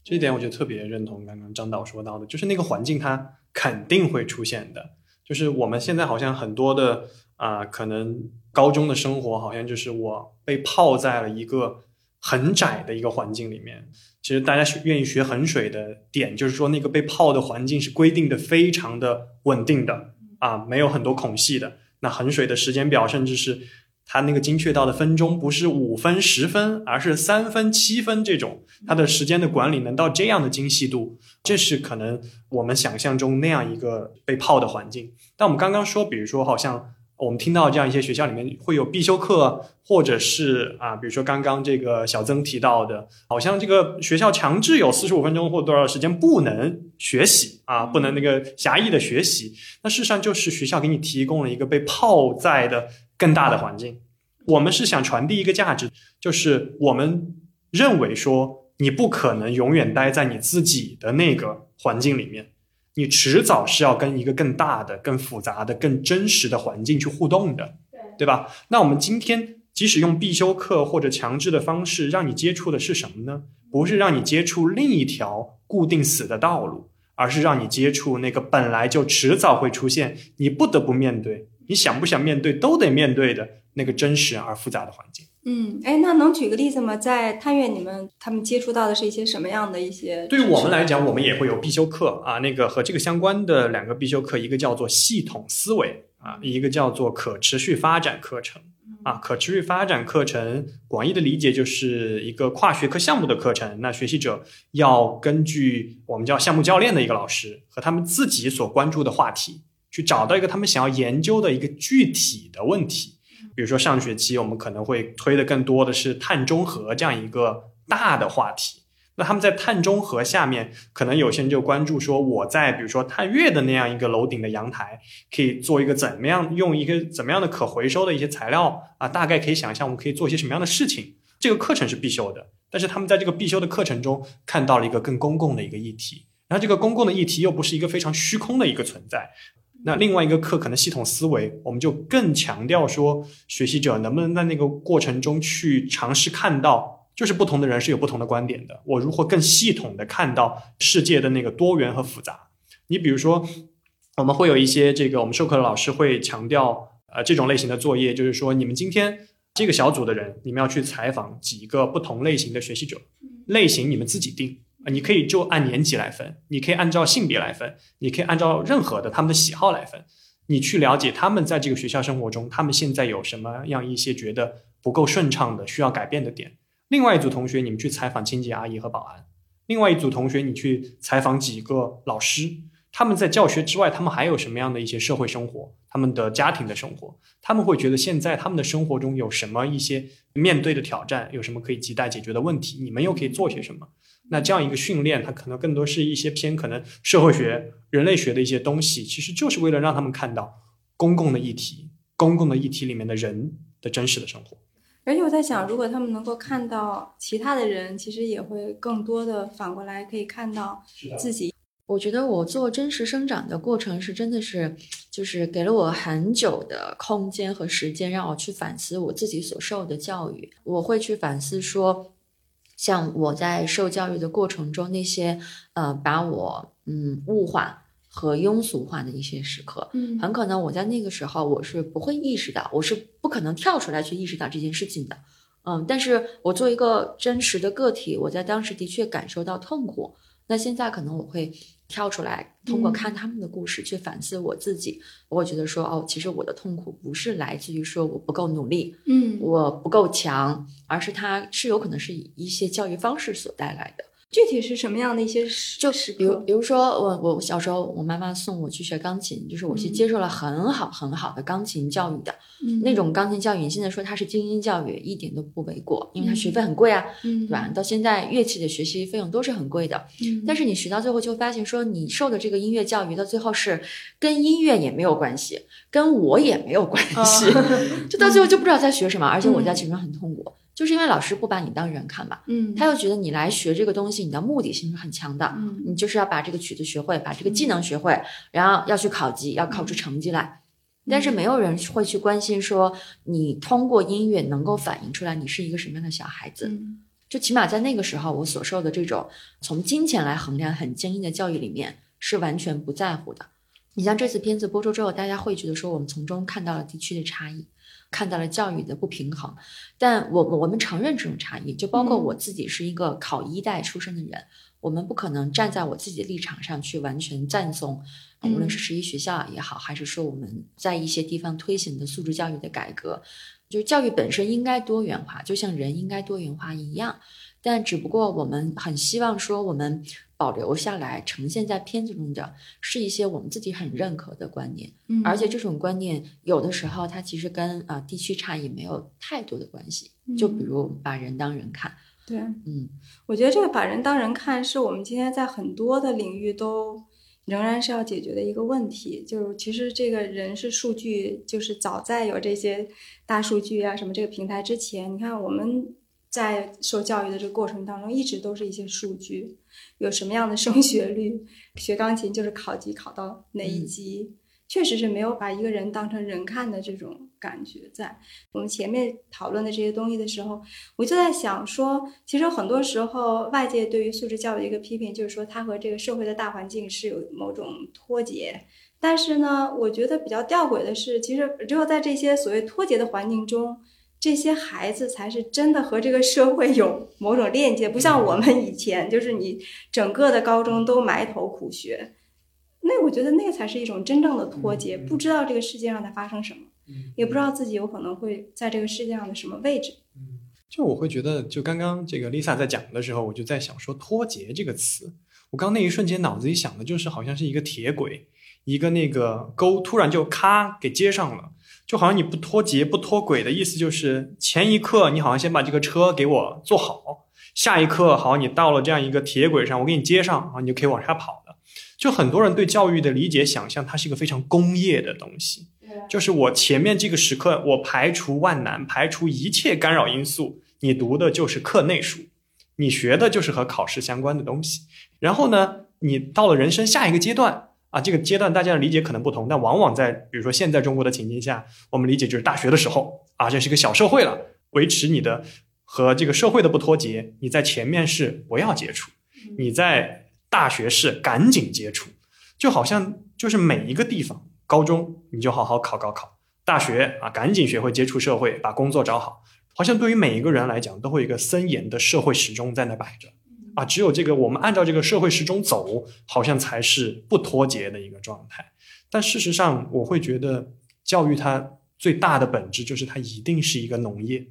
这一点我就特别认同刚刚张导说到的，就是那个环境它肯定会出现的。就是我们现在好像很多的啊、可能高中的生活好像就是我被泡在了一个很窄的一个环境里面。其实大家愿意学衡水的点，就是说那个被泡的环境是规定的非常的稳定的啊，没有很多孔隙的。那衡水的时间表，甚至是它那个精确到的分钟，不是五分、十分，而是三分、七分这种，它的时间的管理能到这样的精细度，这是可能我们想象中那样一个被泡的环境。但我们刚刚说，比如说，好像我们听到这样一些学校里面会有必修课，或者是啊，比如说刚刚这个小曾提到的，好像这个学校强制有四十五分钟或多少时间不能学习啊，不能那个狭义的学习。那事实上就是学校给你提供了一个被泡在的更大的环境。我们是想传递一个价值，就是我们认为说你不可能永远待在你自己的那个环境里面，你迟早是要跟一个更大的、更复杂的、更真实的环境去互动的，对吧？那我们今天即使用必修课或者强制的方式让你接触的是什么呢？不是让你接触另一条固定死的道路，而是让你接触那个本来就迟早会出现，你不得不面对，你想不想面对都得面对的那个真实而复杂的环境。嗯，哎，那能举个例子吗？在探月，你们他们接触到的是一些什么样的一些？对于我们来讲，我们也会有必修课啊，那个和这个相关的两个必修课，一个叫做系统思维啊，一个叫做可持续发展课程啊。可持续发展课程广义的理解就是一个跨学科项目的课程，那学习者要根据我们叫项目教练的一个老师和他们自己所关注的话题，去找到一个他们想要研究的一个具体的问题。比如说上学期我们可能会推的更多的是碳中和这样一个大的话题。那他们在碳中和下面，可能有些人就关注说，我在比如说探月的那样一个楼顶的阳台，可以做一个怎么样，用一个怎么样的可回收的一些材料啊，大概可以想象我们可以做一些什么样的事情。这个课程是必修的，但是他们在这个必修的课程中看到了一个更公共的一个议题，然后这个公共的议题又不是一个非常虚空的一个存在。那另外一个课可能系统思维，我们就更强调说，学习者能不能在那个过程中去尝试看到，就是不同的人是有不同的观点的。我如何更系统的看到世界的那个多元和复杂？你比如说，我们会有一些这个我们授课的老师会强调，呃，这种类型的作业，就是说你们今天这个小组的人，你们要去采访几个不同类型的学习者，类型你们自己定。你可以就按年级来分，你可以按照性别来分，你可以按照任何的他们的喜好来分。你去了解他们在这个学校生活中，他们现在有什么样一些觉得不够顺畅的、需要改变的点。另外一组同学，你们去采访清洁阿姨和保安；另外一组同学，你去采访几个老师，他们在教学之外，他们还有什么样的一些社会生活，他们的家庭的生活，他们会觉得现在他们的生活中有什么一些面对的挑战，有什么可以亟待解决的问题，你们又可以做些什么？那这样一个训练，它可能更多是一些偏可能社会学、人类学的一些东西，其实就是为了让他们看到公共的议题、公共的议题里面的人的真实的生活。而且我在想，如果他们能够看到其他的人，其实也会更多的反过来可以看到自己。我觉得我做真实生长的过程是真的是，就是给了我很久的空间和时间，让我去反思我自己所受的教育。我会去反思说。像我在受教育的过程中，那些呃把我嗯物化和庸俗化的一些时刻，嗯。很可能我在那个时候我是不会意识到，我是不可能跳出来去意识到这件事情的，嗯，但是我作为一个真实的个体，我在当时的确感受到痛苦，那现在可能我会跳出来，通过看他们的故事去反思我自己，我会觉得说，哦，其实我的痛苦不是来自于说我不够努力，嗯我不够强，而是它是有可能是以一些教育方式所带来的。具体是什么样的一些时就是比如，比如说我我小时候，我妈妈送我去学钢琴，就是我是嗯。接受了很好很好的钢琴教育的、嗯。那种钢琴教育。你现在说它是精英教育，一点都不为过，因为它学费很贵啊，嗯对吧？到现在乐器的学习费用都是很贵的，嗯。但是你学到最后就发现，说你受的这个音乐教育到最后是跟音乐也没有关系，跟我也没有关系，就到最后就不知道在学什么，而且我在其中很痛苦，就是因为老师不把你当人看嘛，嗯他又觉得你来学这个东西，你的目的性是很强的，嗯你就是要把这个曲子学会，把这个技能学会，然后要去考级，要考出成绩来。但是没有人会去关心说，你通过音乐能够反映出来你是一个什么样的小孩子。嗯就起码在那个时候，我所受的这种从金钱来衡量很精英的教育里面，是完全不在乎的。你像这次片子播出之后，大家会觉得说，我们从中看到了地区的差异，看到了教育的不平衡。但我我们承认这种差异，就包括嗯我自己是一个考一代出身的人，我们不可能站在我自己的立场上去完全赞颂，嗯无论是十一学校也好，还是说我们在一些地方推行的素质教育的改革，就是教育本身应该多元化，就像人应该多元化一样。但只不过我们很希望说，我们保留下来呈现在片子中的是一些我们自己很认可的观念，嗯。而且这种观念有的时候它其实跟啊、地区差异没有太多的关系。就比如把人当人看，对，嗯。我觉得这个把人当人看，是我们今天在很多的领域都仍然是要解决的一个问题。就是其实这个人是数据，就是早在有这些大数据啊什么这个平台之前，你看我们在受教育的这个过程当中，一直都是一些数据，有什么样的升学率，学钢琴就是考级考到哪一嗯级。确实是没有把一个人当成人看的这种感觉在。我们前面讨论的这些东西的时候，我就在想说，其实很多时候外界对于素质教育的一个批评，就是说它和这个社会的大环境是有某种脱节。但是呢，我觉得比较吊诡的是，其实只有在这些所谓脱节的环境中，这些孩子才是真的和这个社会有某种链接，不像我们以前，就是你整个的高中都埋头苦学。那我觉得那才是一种真正的脱节，不知道这个世界上在发生什么，也不知道自己有可能会在这个世界上的什么位置。就我会觉得，就刚刚这个 Lisa 在讲的时候，我就在想说“脱节”这个词，我刚那一瞬间脑子里想的就是好像是一个铁轨，一个那个沟突然就咔给接上了，就好像你不脱节、不脱轨的意思，就是前一刻你好像先把这个车给我做好，下一刻好，你到了这样一个铁轨上，我给你接上，啊，你就可以往下跑了。就很多人对教育的理解、想象，它是一个非常工业的东西。就是我前面这个时刻，我排除万难，排除一切干扰因素，你读的就是课内书，你学的就是和考试相关的东西。然后呢，你到了人生下一个阶段啊，这个阶段大家的理解可能不同，但往往在比如说现在中国的情境下，我们理解就是大学的时候啊，这是个小社会了，维持你的和这个社会的不脱节，你在前面是不要接触，你在大学是赶紧接触，就好像就是每一个地方。高中你就好好考高考，大学啊赶紧学会接触社会，把工作找好。好像对于每一个人来讲，都会有一个森严的社会时钟在那摆着啊。只有这个我们按照这个社会时钟走，好像才是不脱节的一个状态。但事实上，我会觉得教育它最大的本质就是它一定是一个农业，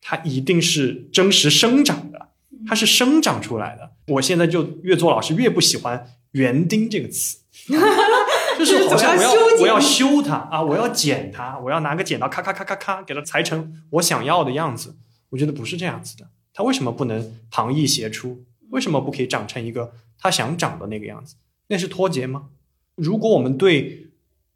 它一定是真实生长的，它是生长出来的。我现在就越做老师越不喜欢“园丁”这个词。(laughs) 就是好像我要我要修它啊，我要剪它，我要拿个剪刀咔咔咔咔咔给它裁成我想要的样子。我觉得不是这样子的，它为什么不能旁逸斜出？为什么不可以长成一个它想长的那个样子？那是脱节吗？如果我们对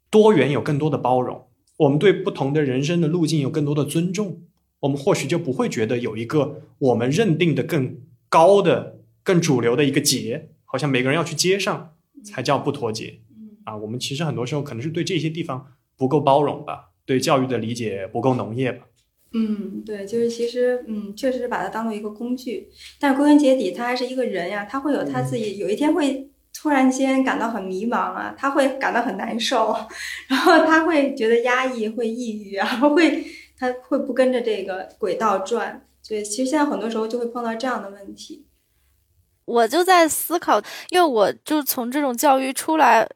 多元有更多的包容，我们对不同的人生的路径有更多的尊重，我们或许就不会觉得有一个我们认定的更高的、更主流的一个节，好像每个人要去接上才叫不脱节。啊，我们其实很多时候可能是对这些地方不够包容吧，对教育的理解不够浓烈吧。嗯，对，就是其实，嗯，确实是把它当做一个工具，但归根结底，他还是一个人呀，他会有他自己，有一天会突然间感到很迷茫啊，他会感到很难受，(laughs) 然后他会觉得压抑，会抑郁啊，(laughs) 会他会不跟着这个轨道转。对，其实现在很多时候就会碰到这样的问题。我就在思考，因为我就从这种教育出来。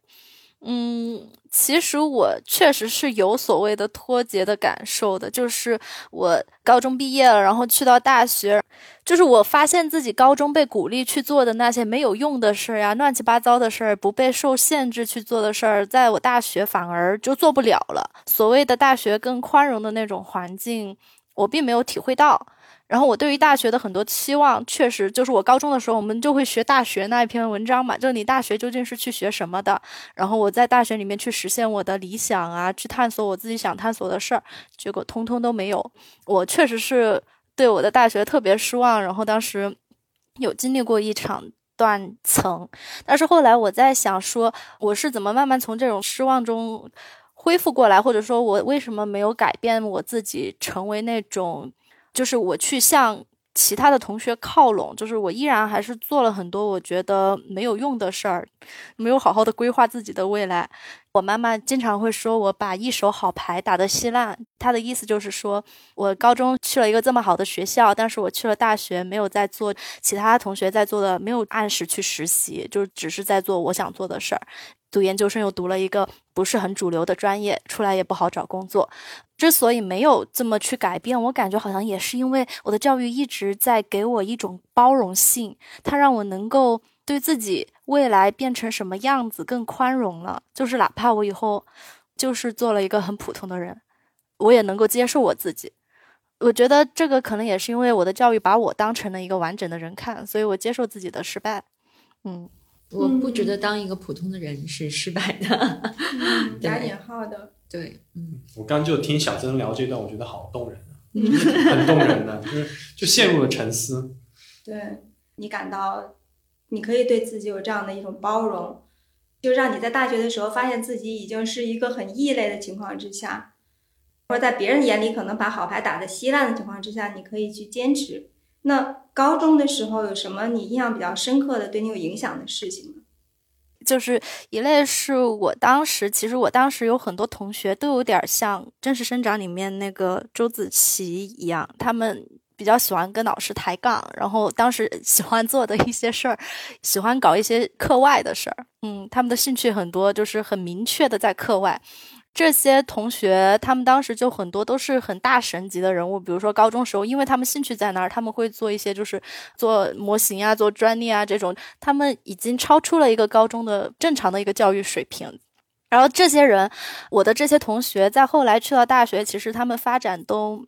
嗯，其实我确实是有所谓的脱节的感受的，就是我高中毕业了，然后去到大学，就是我发现自己高中被鼓励去做的那些没有用的事儿呀、乱七八糟的事儿、不被受限制去做的事儿，在我大学反而就做不了了。所谓的大学更宽容的那种环境，我并没有体会到。然后我对于大学的很多期望，确实就是我高中的时候，我们就会学大学那一篇文章嘛，就是你大学究竟是去学什么的。然后我在大学里面去实现我的理想啊，去探索我自己想探索的事儿，结果通通都没有。我确实是对我的大学特别失望。然后当时有经历过一场断层，但是后来我在想，说我是怎么慢慢从这种失望中恢复过来，或者说我为什么没有改变我自己，成为那种。就是我去向其他的同学靠拢，就是我依然还是做了很多我觉得没有用的事儿，没有好好的规划自己的未来。我妈妈经常会说我把一手好牌打得稀烂，她的意思就是说我高中去了一个这么好的学校，但是我去了大学没有在做其他同学在做的，没有按时去实习，就只是在做我想做的事儿。读研究生又读了一个不是很主流的专业，出来也不好找工作。之所以没有这么去改变，我感觉好像也是因为我的教育一直在给我一种包容性，它让我能够对自己未来变成什么样子更宽容了。就是哪怕我以后就是做了一个很普通的人，我也能够接受我自己。我觉得这个可能也是因为我的教育把我当成了一个完整的人看，所以我接受自己的失败。嗯。我不觉得当一个普通的人是失败的，(laughs) 打引号的。对，嗯，我刚就听小曾聊这段，我觉得好动人啊，(laughs) 很动人的，就是就陷入了沉思。对你感到，你可以对自己有这样的一种包容，就让你在大学的时候发现自己已经是一个很异类的情况之下，或者在别人眼里可能把好牌打得稀烂的情况之下，你可以去坚持。那高中的时候有什么你印象比较深刻的、对你有影响的事情吗？就是一类是我当时，其实我当时有很多同学都有点像《真实生长》里面那个周子琪一样，他们比较喜欢跟老师抬杠，然后当时喜欢做的一些事儿，喜欢搞一些课外的事儿。嗯，他们的兴趣很多，就是很明确的在课外。这些同学，他们当时就很多都是很大神级的人物。比如说高中时候，因为他们兴趣在那儿，他们会做一些就是做模型啊、做专利啊这种。他们已经超出了一个高中的正常的一个教育水平。然后这些人，我的这些同学在后来去到大学，其实他们发展都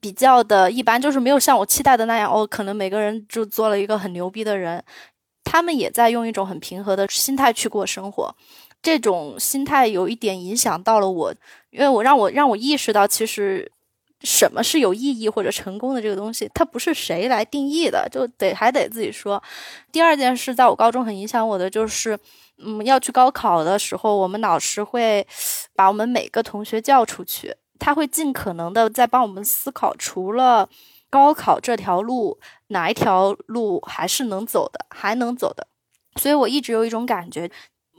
比较的一般，就是没有像我期待的那样，哦，可能每个人就做了一个很牛逼的人。他们也在用一种很平和的心态去过生活，这种心态有一点影响到了我，因为我让我让我意识到，其实什么是有意义或者成功的这个东西，它不是谁来定义的，就得还得自己说。第二件事，在我高中很影响我的就是，嗯，要去高考的时候，我们老师会把我们每个同学叫出去，他会尽可能的在帮我们思考，除了。高考这条路，哪一条路还是能走的，还能走的？所以我一直有一种感觉，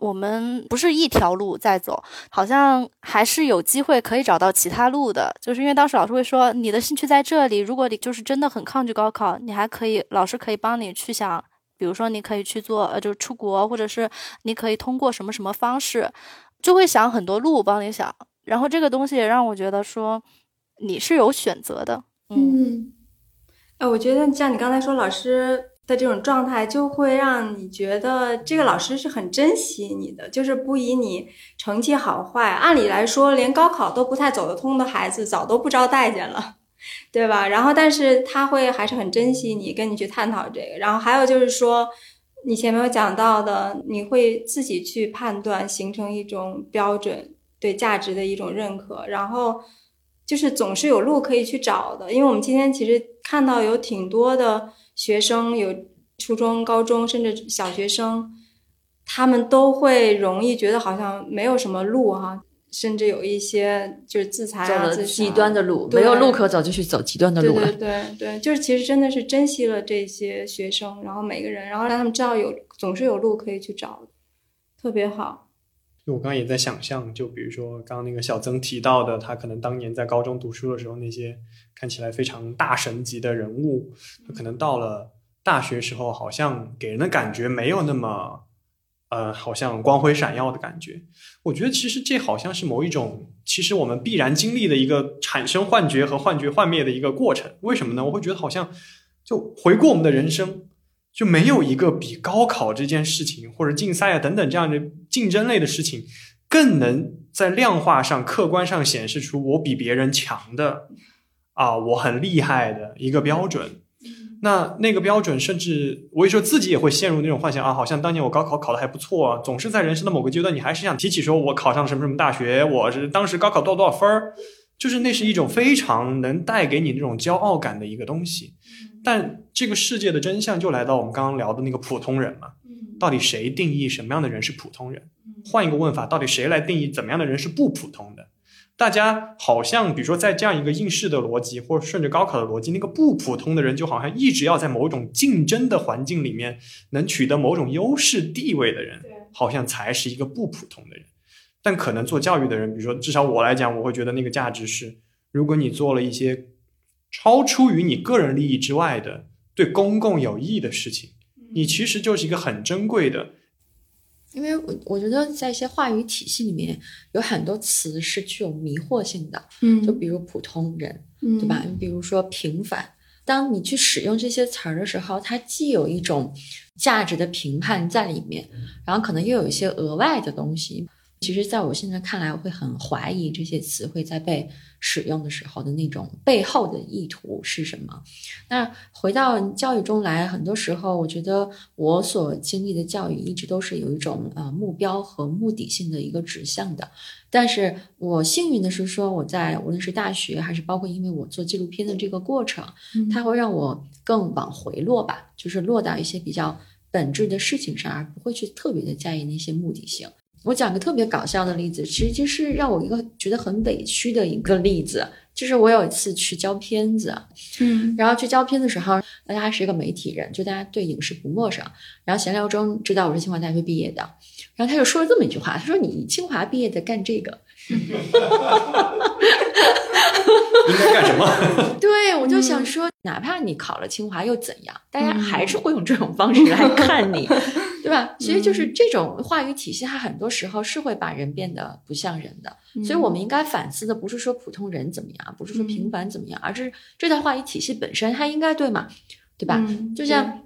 我们不是一条路在走，好像还是有机会可以找到其他路的。就是因为当时老师会说，你的兴趣在这里，如果你就是真的很抗拒高考，你还可以，老师可以帮你去想，比如说你可以去做，呃，就是出国，或者是你可以通过什么什么方式，就会想很多路帮你想。然后这个东西也让我觉得说，你是有选择的，嗯。哎，我觉得像你刚才说，老师的这种状态，就会让你觉得这个老师是很珍惜你的，就是不以你成绩好坏。按理来说，连高考都不太走得通的孩子，早都不招待见了，对吧？然后，但是他会还是很珍惜你，跟你去探讨这个。然后还有就是说，你前面有讲到的，你会自己去判断，形成一种标准，对价值的一种认可，然后。就是总是有路可以去找的，因为我们今天其实看到有挺多的学生，有初中、高中，甚至小学生，他们都会容易觉得好像没有什么路哈，甚至有一些就是自残啊、自极端的路，没有路可走就去走极端的路了。对对对，就是其实真的是珍惜了这些学生，然后每个人，然后让他们知道有总是有路可以去找，特别好。就我刚刚也在想象，就比如说刚刚那个小曾提到的，他可能当年在高中读书的时候，那些看起来非常大神级的人物，他可能到了大学时候，好像给人的感觉没有那么，呃，好像光辉闪耀的感觉。我觉得其实这好像是某一种，其实我们必然经历的一个产生幻觉和幻觉幻灭的一个过程。为什么呢？我会觉得好像就回顾我们的人生。就没有一个比高考这件事情，或者竞赛啊等等这样的竞争类的事情，更能在量化上、客观上显示出我比别人强的啊，我很厉害的一个标准。那那个标准，甚至我有时候自己也会陷入那种幻想啊，好像当年我高考考的还不错，总是在人生的某个阶段，你还是想提起说我考上什么什么大学，我是当时高考多少多少分儿，就是那是一种非常能带给你那种骄傲感的一个东西。但这个世界的真相就来到我们刚刚聊的那个普通人嘛？到底谁定义什么样的人是普通人？换一个问法，到底谁来定义怎么样的人是不普通的？大家好像，比如说在这样一个应试的逻辑，或者顺着高考的逻辑，那个不普通的人就好像一直要在某种竞争的环境里面能取得某种优势地位的人，好像才是一个不普通的人。但可能做教育的人，比如说至少我来讲，我会觉得那个价值是，如果你做了一些。超出于你个人利益之外的对公共有益的事情，你其实就是一个很珍贵的。因为我我觉得在一些话语体系里面，有很多词是具有迷惑性的，嗯，就比如普通人，嗯对吧？你比如说平凡，当你去使用这些词儿的时候，它既有一种价值的评判在里面，然后可能又有一些额外的东西。其实，在我现在看来，我会很怀疑这些词汇在被使用的时候的那种背后的意图是什么。那回到教育中来，很多时候，我觉得我所经历的教育一直都是有一种呃目标和目的性的一个指向的。但是我幸运的是说，我在无论是大学还是包括因为我做纪录片的这个过程，它会让我更往回落吧，就是落到一些比较本质的事情上，而不会去特别的在意那些目的性。我讲个特别搞笑的例子，其实就是让我一个觉得很委屈的一个例子，就是我有一次去交片子，嗯，然后去交片子的时候，大家还是一个媒体人，就大家对影视不陌生，然后闲聊中知道我是清华大学毕业的，然后他就说了这么一句话，他说你清华毕业的干这个。(laughs) 应该干什么？(laughs) 对，我就想说，哪怕你考了清华又怎样？大家还是会用这种方式来看你，(laughs) 对吧？其实就是这种话语体系，它很多时候是会把人变得不像人的。所以我们应该反思的不是说普通人怎么样，不是说平凡怎么样，而是这套话语体系本身它应该对吗？对吧？就像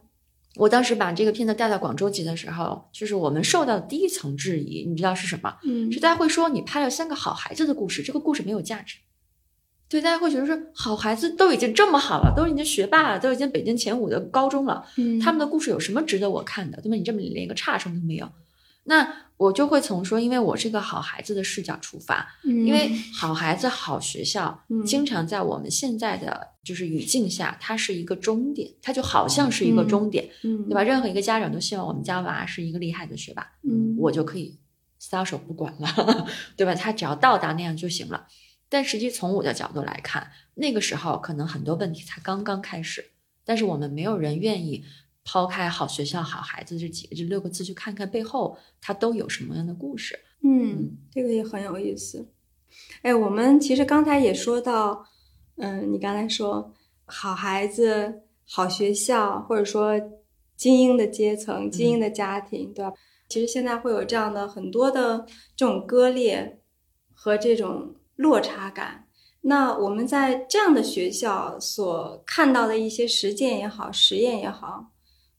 我当时把这个片子带到广州集的时候，就是我们受到第一层质疑，你知道是什么？嗯是大家会说你拍了三个好孩子的故事，这个故事没有价值。对，大家会觉得说好孩子都已经这么好了，都已经学霸了，都已经北京前五的高中了，嗯他们的故事有什么值得我看的？对吧？你这么连一个差生都没有，那我就会从说，因为我是个好孩子的视角出发，因因为好孩子、好学校，嗯经常在我们现在的就是语境下，它是一个终点，它就好像是一个终点，嗯对吧？任何一个家长都希望我们家娃是一个厉害的学霸，嗯我就可以撒手不管了，(laughs) 对吧？他只要到达那样就行了。但实际从我的角度来看，那个时候可能很多问题才刚刚开始，但是我们没有人愿意抛开“好学校、好孩子”这几这六个字，去看看背后它都有什么样的故事。嗯，这个也很有意思。哎，我们其实刚才也说到，嗯，你刚才说好孩子、好学校，或者说精英的阶层、精英的家庭，对吧？其实现在会有这样的很多的这种割裂和这种落差感。那我们在这样的学校所看到的一些实践也好、实验也好，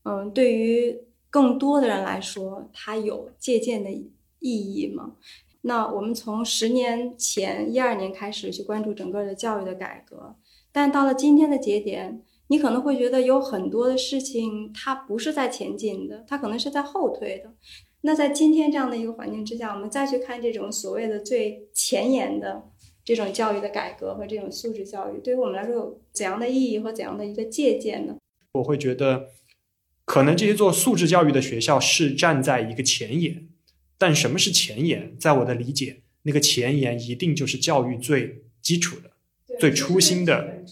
嗯，对于更多的人来说，它有借鉴的意义吗？那我们从十年前一二年开始去关注整个的教育的改革，但到了今天的节点，你可能会觉得有很多的事情它不是在前进的，它可能是在后退的。那在今天这样的一个环境之下，我们再去看这种所谓的最前沿的这种教育的改革和这种素质教育，对于我们来说有怎样的意义和怎样的一个借鉴呢？我会觉得，可能这些做素质教育的学校是站在一个前沿，但什么是前沿？在我的理解，那个前沿一定就是教育最基础的、最初心的、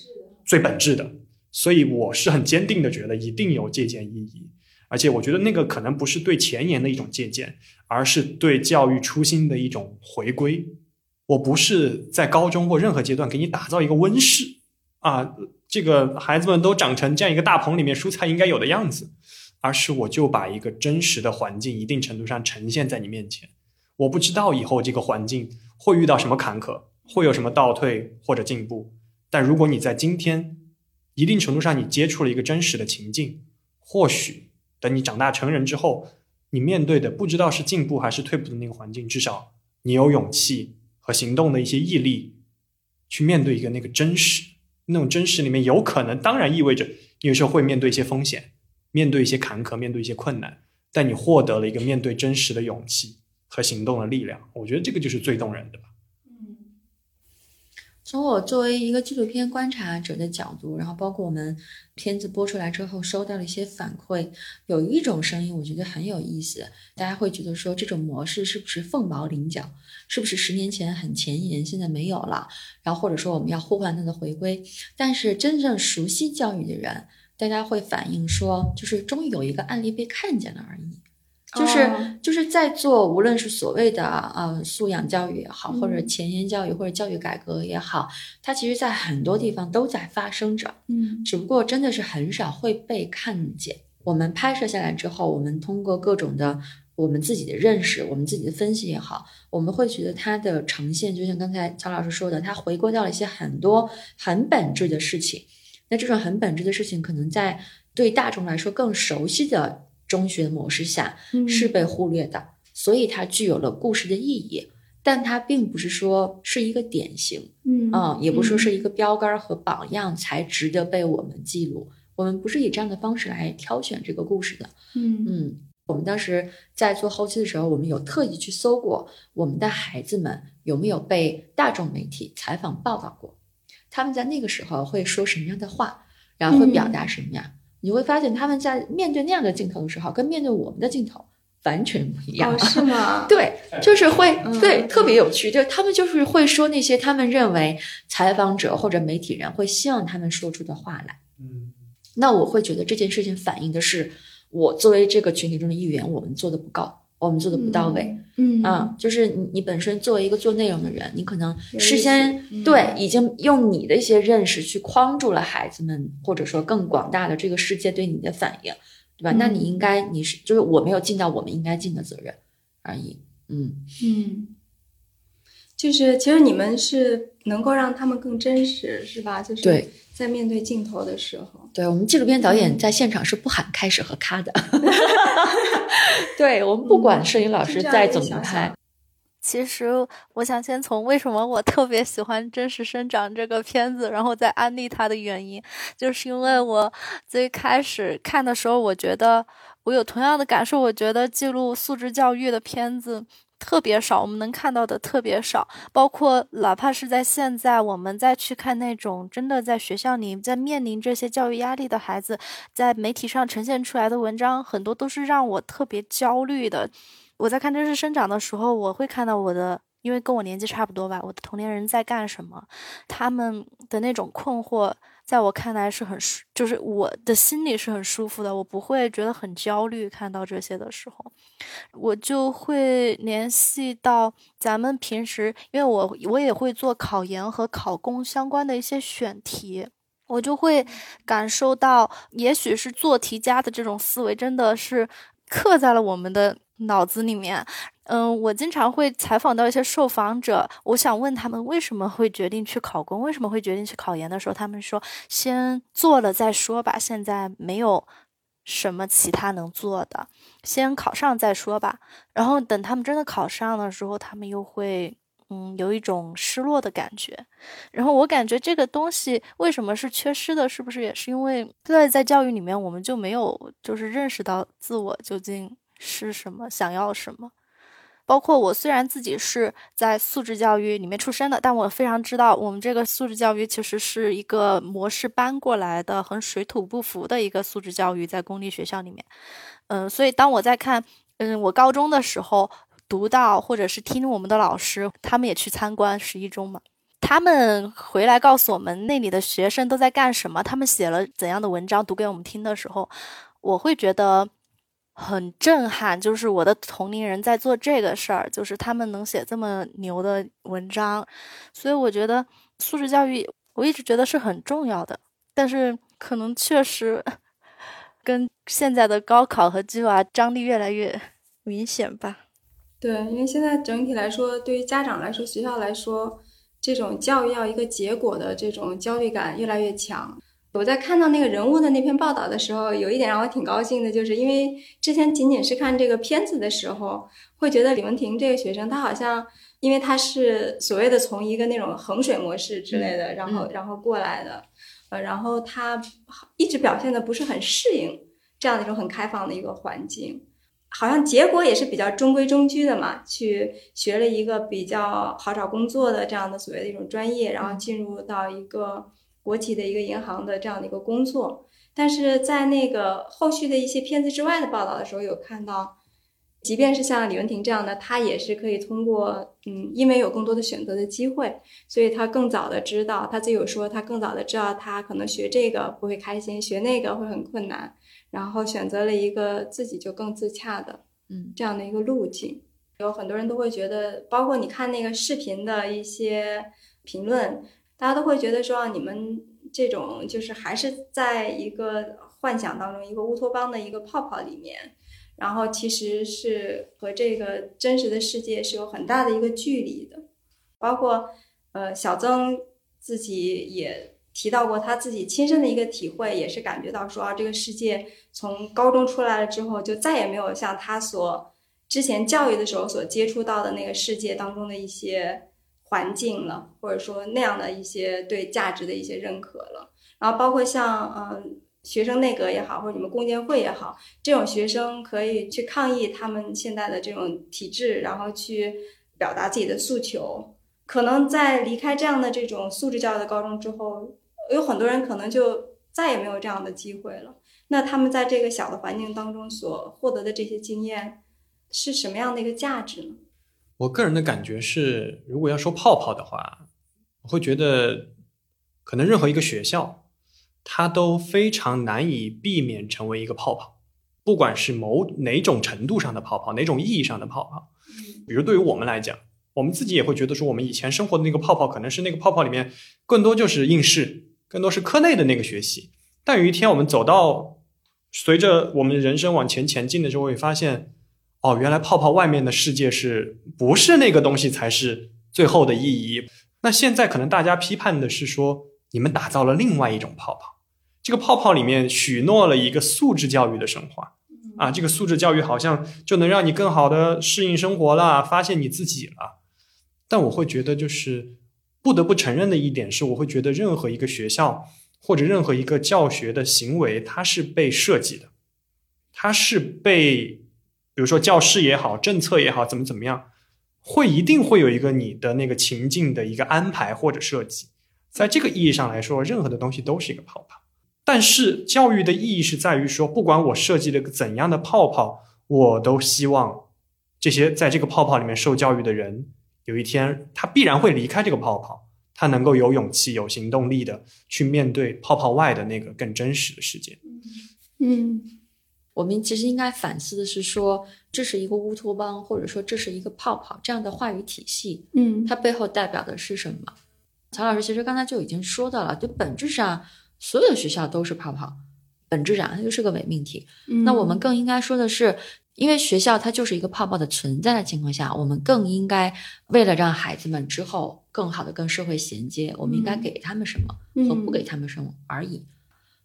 最本质的。所以我是很坚定的觉得一定有借鉴意义，而且我觉得那个可能不是对前沿的一种借鉴，而是对教育初心的一种回归。我不是在高中或任何阶段给你打造一个温室啊，这个孩子们都长成这样一个大棚里面蔬菜应该有的样子，而是我就把一个真实的环境一定程度上呈现在你面前。我不知道以后这个环境会遇到什么坎坷，会有什么倒退或者进步，但如果你在今天一定程度上你接触了一个真实的情境，或许等你长大成人之后，你面对的不知道是进步还是退步的那个环境，至少你有勇气和行动的一些毅力，去面对一个那个真实。那种真实里面有可能，当然意味着你有时候会面对一些风险，面对一些坎坷，面对一些困难，但你获得了一个面对真实的勇气和行动的力量。我觉得这个就是最动人的。从我作为一个纪录片观察者的角度，然后包括我们片子播出来之后收到了一些反馈，有一种声音我觉得很有意思，大家会觉得说这种模式是不是凤毛麟角，是不是十年前很前沿，现在没有了，然后或者说我们要呼唤它的回归，但是真正熟悉教育的人，大家会反映说，就是终于有一个案例被看见了而已。就是、哦就是在做，无论是所谓的呃素养教育也好，或者嗯前沿教育或者教育改革也好，它其实在很多地方都在发生着，嗯只不过真的是很少会被看见。我们拍摄下来之后，我们通过各种的我们自己的认识，我们自己的分析也好，我们会觉得它的呈现，就像刚才曹老师说的，它回归到了一些很多很本质的事情。那这种很本质的事情，可能在对大众来说更熟悉的中学模式下，嗯是被忽略的，所以它具有了故事的意义，但它并不是说是一个典型，嗯嗯，也不是说是一个标杆和榜样才值得被我们记录。我们不是以这样的方式来挑选这个故事的，嗯嗯。我们当时在做后期的时候，我们有特意去搜过我们的孩子们有没有被大众媒体采访报道过，他们在那个时候会说什么样的话，然后会表达什么样。你会发现他们在面对那样的镜头的时候，跟面对我们的镜头完全不一样。哦，是吗？(laughs) 对，就是会嗯对特别有趣，就他们就是会说那些他们认为采访者或者媒体人会希望他们说出的话来。嗯，那我会觉得这件事情反映的是我作为这个群体中的一员，我们做的不够，我们做的不到位。嗯啊，就是你你本身作为一个做内容的人，你可能事先嗯对已经用你的一些认识去框住了孩子们，或者说更广大的这个世界对你的反应，对吧？那你嗯应该你是就是我没有尽到我们应该尽的责任而已。嗯嗯，就是其实你们是能够让他们更真实，是吧？就是对在面对镜头的时候，对我们纪录片导演在现场是不喊开始和咔的，(laughs) 对我们不管摄影老师再怎么拍，其实我想先从为什么我特别喜欢《真实生长》这个片子，然后再安利它的原因，就是因为我最开始看的时候，我觉得我有同样的感受，我觉得记录素质教育的片子。特别少，我们能看到的特别少，包括哪怕是在现在，我们再去看那种真的在学校里在面临这些教育压力的孩子，在媒体上呈现出来的文章，很多都是让我特别焦虑的。我在看《真实生长》的时候，我会看到我的，因为跟我年纪差不多吧，我的同龄人在干什么，他们的那种困惑。在我看来是很舒，就是我的心里是很舒服的，我不会觉得很焦虑。看到这些的时候，我就会联系到咱们平时，因为我我也会做考研和考公相关的一些选题，我就会感受到，也许是做题家的这种思维真的是刻在了我们的脑子里面。嗯，我经常会采访到一些受访者，我想问他们为什么会决定去考公，为什么会决定去考研的时候，他们说先做了再说吧，现在没有什么其他能做的，先考上再说吧。然后等他们真的考上的时候，他们又会嗯有一种失落的感觉。然后我感觉这个东西为什么是缺失的，是不是也是因为在在教育里面我们就没有就是认识到自我究竟是什么，想要什么。包括我，虽然自己是在素质教育里面出身的，但我非常知道，我们这个素质教育其实是一个模式搬过来的，很水土不服的一个素质教育，在公立学校里面。嗯，所以当我在看，嗯，我高中的时候读到，或者是听我们的老师，他们也去参观十一中嘛，他们回来告诉我们那里的学生都在干什么，他们写了怎样的文章，读给我们听的时候，我会觉得。很震撼，就是我的同龄人在做这个事儿，就是他们能写这么牛的文章，所以我觉得素质教育我一直觉得是很重要的，但是可能确实 (laughs) 跟现在的高考和计划张力越来越 (laughs) 明显吧。对，因为现在整体来说，对于家长来说，学校来说，这种教育要一个结果的这种焦虑感越来越强。我在看到那个人物的那篇报道的时候，有一点让我挺高兴的，就是因为之前仅仅是看这个片子的时候，会觉得李文婷这个学生，他好像因为他是所谓的从一个那种衡水模式之类的，然后然后过来的，呃，然后他一直表现的不是很适应这样的一种很开放的一个环境，好像结果也是比较中规中矩的嘛，去学了一个比较好找工作的这样的所谓的一种专业，然后进入到一个。国企的一个银行的这样的一个工作，但是在那个后续的一些片子之外的报道的时候，有看到，即便是像李文婷这样的，他也是可以通过，嗯，因为有更多的选择的机会，所以他更早的知道，他自己有说，他更早的知道他可能学这个不会开心，学那个会很困难，然后选择了一个自己就更自洽的，嗯，这样的一个路径。有很多人都会觉得，包括你看那个视频的一些评论。大家都会觉得说啊，你们这种就是还是在一个幻想当中，一个乌托邦的一个泡泡里面，然后其实是和这个真实的世界是有很大的一个距离的。包括呃，小曾自己也提到过他自己亲身的一个体会，也是感觉到说啊，这个世界从高中出来了之后，就再也没有像他所之前教育的时候所接触到的那个世界当中的一些。环境了，或者说那样的一些对价值的一些认可了，然后包括像嗯学生内阁也好，或者你们共建会也好，这种学生可以去抗议他们现在的这种体制，然后去表达自己的诉求。可能在离开这样的这种素质教育的高中之后，有很多人可能就再也没有这样的机会了。那他们在这个小的环境当中所获得的这些经验，是什么样的一个价值呢？我个人的感觉是，如果要说泡泡的话，我会觉得，可能任何一个学校，它都非常难以避免成为一个泡泡，不管是某哪种程度上的泡泡，哪种意义上的泡泡。比如对于我们来讲，我们自己也会觉得说，我们以前生活的那个泡泡，可能是那个泡泡里面更多就是应试，更多是课内的那个学习。但有一天我们走到，随着我们人生往前前进的时候，会发现。哦，原来泡泡外面的世界是不是那个东西才是最后的意义？那现在可能大家批判的是说，你们打造了另外一种泡泡，这个泡泡里面许诺了一个素质教育的神话，啊，这个素质教育好像就能让你更好的适应生活了，发现你自己了。但我会觉得，就是不得不承认的一点是，我会觉得任何一个学校或者任何一个教学的行为，它是被设计的，它是被，比如说教室也好，政策也好，怎么怎么样。会一定会有一个你的那个情境的一个安排或者设计，在这个意义上来说，任何的东西都是一个泡泡。但是教育的意义是在于说，不管我设计了个怎样的泡泡，我都希望这些在这个泡泡里面受教育的人，有一天他必然会离开这个泡泡，他能够有勇气、有行动力的去面对泡泡外的那个更真实的世界。嗯我们其实应该反思的是说，这是一个乌托邦，或者说这是一个泡泡这样的话语体系，嗯它背后代表的是什么？曹老师其实刚才就已经说到了，就本质上所有的学校都是泡泡，本质上它就是个伪命题。嗯那我们更应该说的是，因为学校它就是一个泡泡的存在的情况下，我们更应该为了让孩子们之后更好的跟社会衔接，我们应该嗯给他们什么嗯和不给他们什么而已。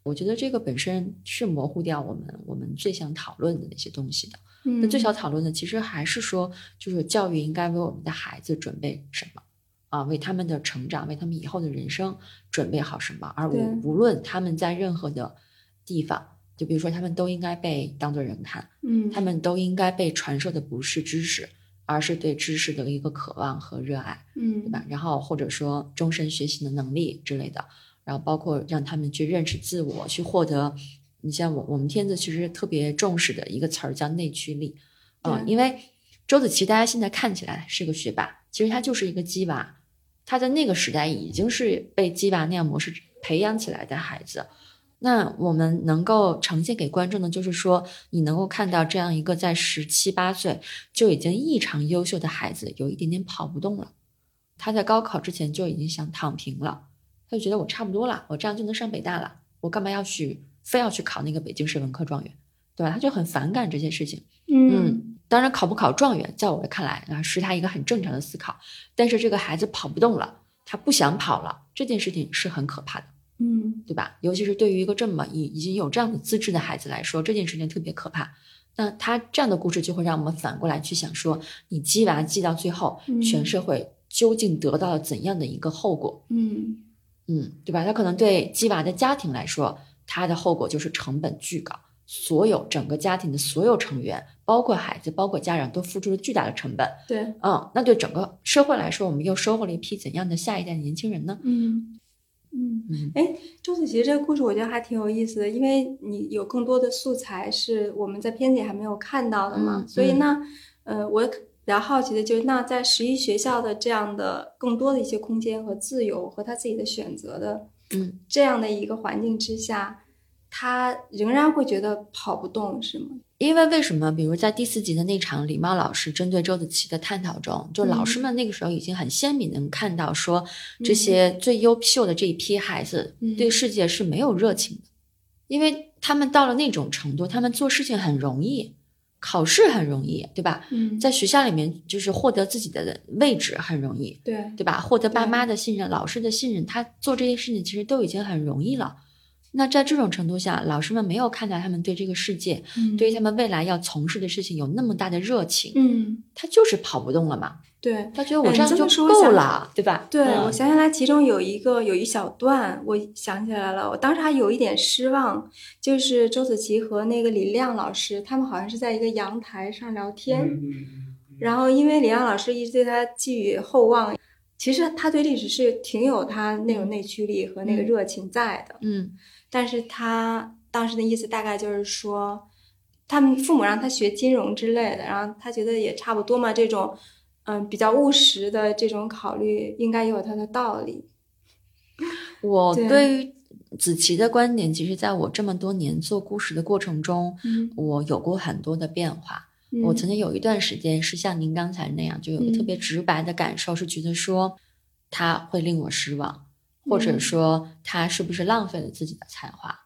我觉得这个本身是模糊掉我们我们最想讨论的那些东西的。那最想讨论的其实还是说，就是教育应该为我们的孩子准备什么啊？为他们的成长，为他们以后的人生准备好什么？而无论他们在任何的地方，就比如说他们都应该被当作人看，嗯他们都应该被传授的不是知识，而是对知识的一个渴望和热爱。嗯对吧？然后或者说终身学习的能力之类的，然后包括让他们去认识自我，去获得。你像我我们天子其实特别重视的一个词儿叫内驱力，嗯，对因为周子琪大家现在看起来是个学霸，其实他就是一个鸡娃，他在那个时代已经是被鸡娃那样模式培养起来的孩子。那我们能够呈现给观众的，就是说，你能够看到这样一个在十七八岁就已经异常优秀的孩子，有一点点跑不动了。他在高考之前就已经想躺平了，他就觉得我差不多了，我这样就能上北大了，我干嘛要去非要去考那个北京市文科状元，对吧？他就很反感这些事情。嗯，当然考不考状元，在我看来啊，是他一个很正常的思考。但是这个孩子跑不动了，他不想跑了，这件事情是很可怕的。嗯对吧？尤其是对于一个这么已已经有这样的资质的孩子来说，这件事情特别可怕。那他这样的故事就会让我们反过来去想说，你鸡娃鸡到最后，嗯全社会究竟得到了怎样的一个后果？嗯嗯，对吧？他可能对鸡娃的家庭来说，他的后果就是成本巨高，所有整个家庭的所有成员，包括孩子，包括家长，都付出了巨大的成本。对嗯，那对整个社会来说，我们又收获了一批怎样的下一代年轻人呢？嗯嗯嗯哎，周子琪这个故事我觉得还挺有意思的，因为你有更多的素材是我们在片子里还没有看到的嘛，嗯所以嗯那呃，我比较好奇的就是，那在十一学校的这样的更多的一些空间和自由和他自己的选择的嗯，这样的一个环境之下，他仍然会觉得跑不动，是吗？因为为什么？比如在第四集的那场礼貌老师针对周子琪的探讨中，就老师们那个时候已经很鲜明能看到说，这些最优秀的这一批孩子嗯。对世界是没有热情的，因为他们到了那种程度，他们做事情很容易，考试很容易，对吧？嗯，在学校里面就是获得自己的位置很容易，对对吧？获得爸妈的信任、老师的信任，他做这些事情其实都已经很容易了。那在这种程度下，老师们没有看到他们对这个世界、嗯对于他们未来要从事的事情有那么大的热情，嗯他就是跑不动了嘛。对。他觉得我这这样就够了，对吧？对，嗯我想起来，其中有一个有一小段，我想起来了，我当时还有一点失望，就是周子琪和那个李亮老师，他们好像是在一个阳台上聊天，然后因为李亮老师一直对他寄予厚望，其实他对历史是挺有他那种内驱力和那个嗯热情在的，嗯但是他当时的意思大概就是说，他们父母让他学金融之类的，然后他觉得也差不多嘛，这种嗯比较务实的这种考虑应该也有它的道理。我对对于子琪的观点，其实在我这么多年做故事的过程中，嗯我有过很多的变化。我曾经有一段时间是像您刚才那样，就有个特别直白的感受，是觉得说他会令我失望，或者嗯说他是不是浪费了自己的才华。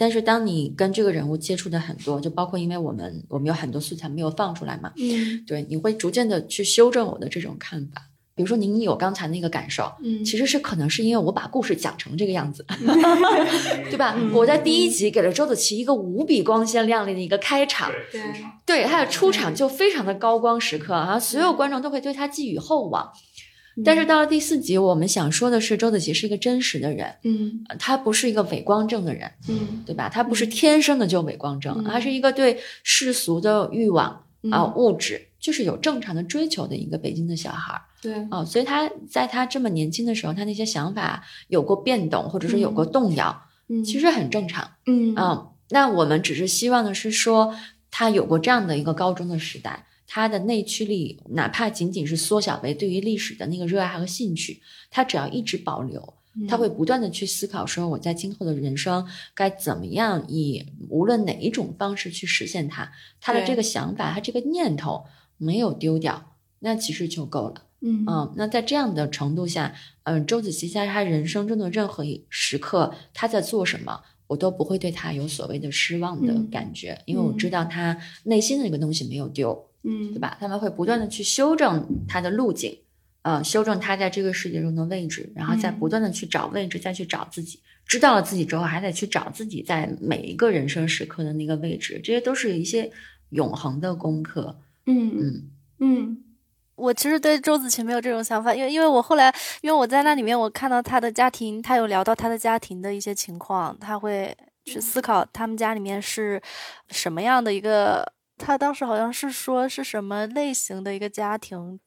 但是当你跟这个人物接触的很多，就包括因为我们我们有很多素材没有放出来嘛，嗯对，你会逐渐的去修正我的这种看法。比如说您有刚才那个感受，嗯其实是可能是因为我把故事讲成这个样子，(laughs) 对吧？我在第一集给了周子琪一个无比光鲜亮丽的一个开场，对对，他的出场就非常的高光时刻啊，所有观众都会对他寄予厚望。但是到了第四集，我们想说的是，周子琪是一个真实的人，嗯。呃他不是一个伪光正的人，嗯。对吧？他不是天生的就伪光正，嗯。他是一个对世俗的欲望啊、嗯物质就是有正常的追求的一个北京的小孩儿对。啊、所以他在他这么年轻的时候，他那些想法有过变动，或者说有过动摇，嗯。其实很正常。嗯。嗯，那我们只是希望的是说，他有过这样的一个高中的时代，他的内驱力哪怕仅仅是缩小为对于历史的那个热爱和兴趣，他只要一直保留，他会不断的去思考说，我在今后的人生该怎么样以无论哪一种方式去实现它，他的这个想法，他这个念头没有丢掉，那其实就够了。嗯嗯，那在这样的程度下，嗯，周子琪在他人生中的任何一时刻，他在做什么，我都不会对他有所谓的失望的嗯感觉，因为我知道他内心的那个东西没有丢，嗯对吧？他们会不断的去修正他的路径，呃，修正他在这个世界中的位置，然后再嗯不断的去找位置，再去找自己。知道了自己之后，还得去找自己在每一个人生时刻的那个位置，这些都是一些永恒的功课。嗯嗯嗯我其实对周子晴没有这种想法，因为因为我后来，因为我在那里面我看到他的家庭，他有聊到他的家庭的一些情况，他会去思考他们家里面是什么样的一个，他当时好像是说是什么类型的一个家庭，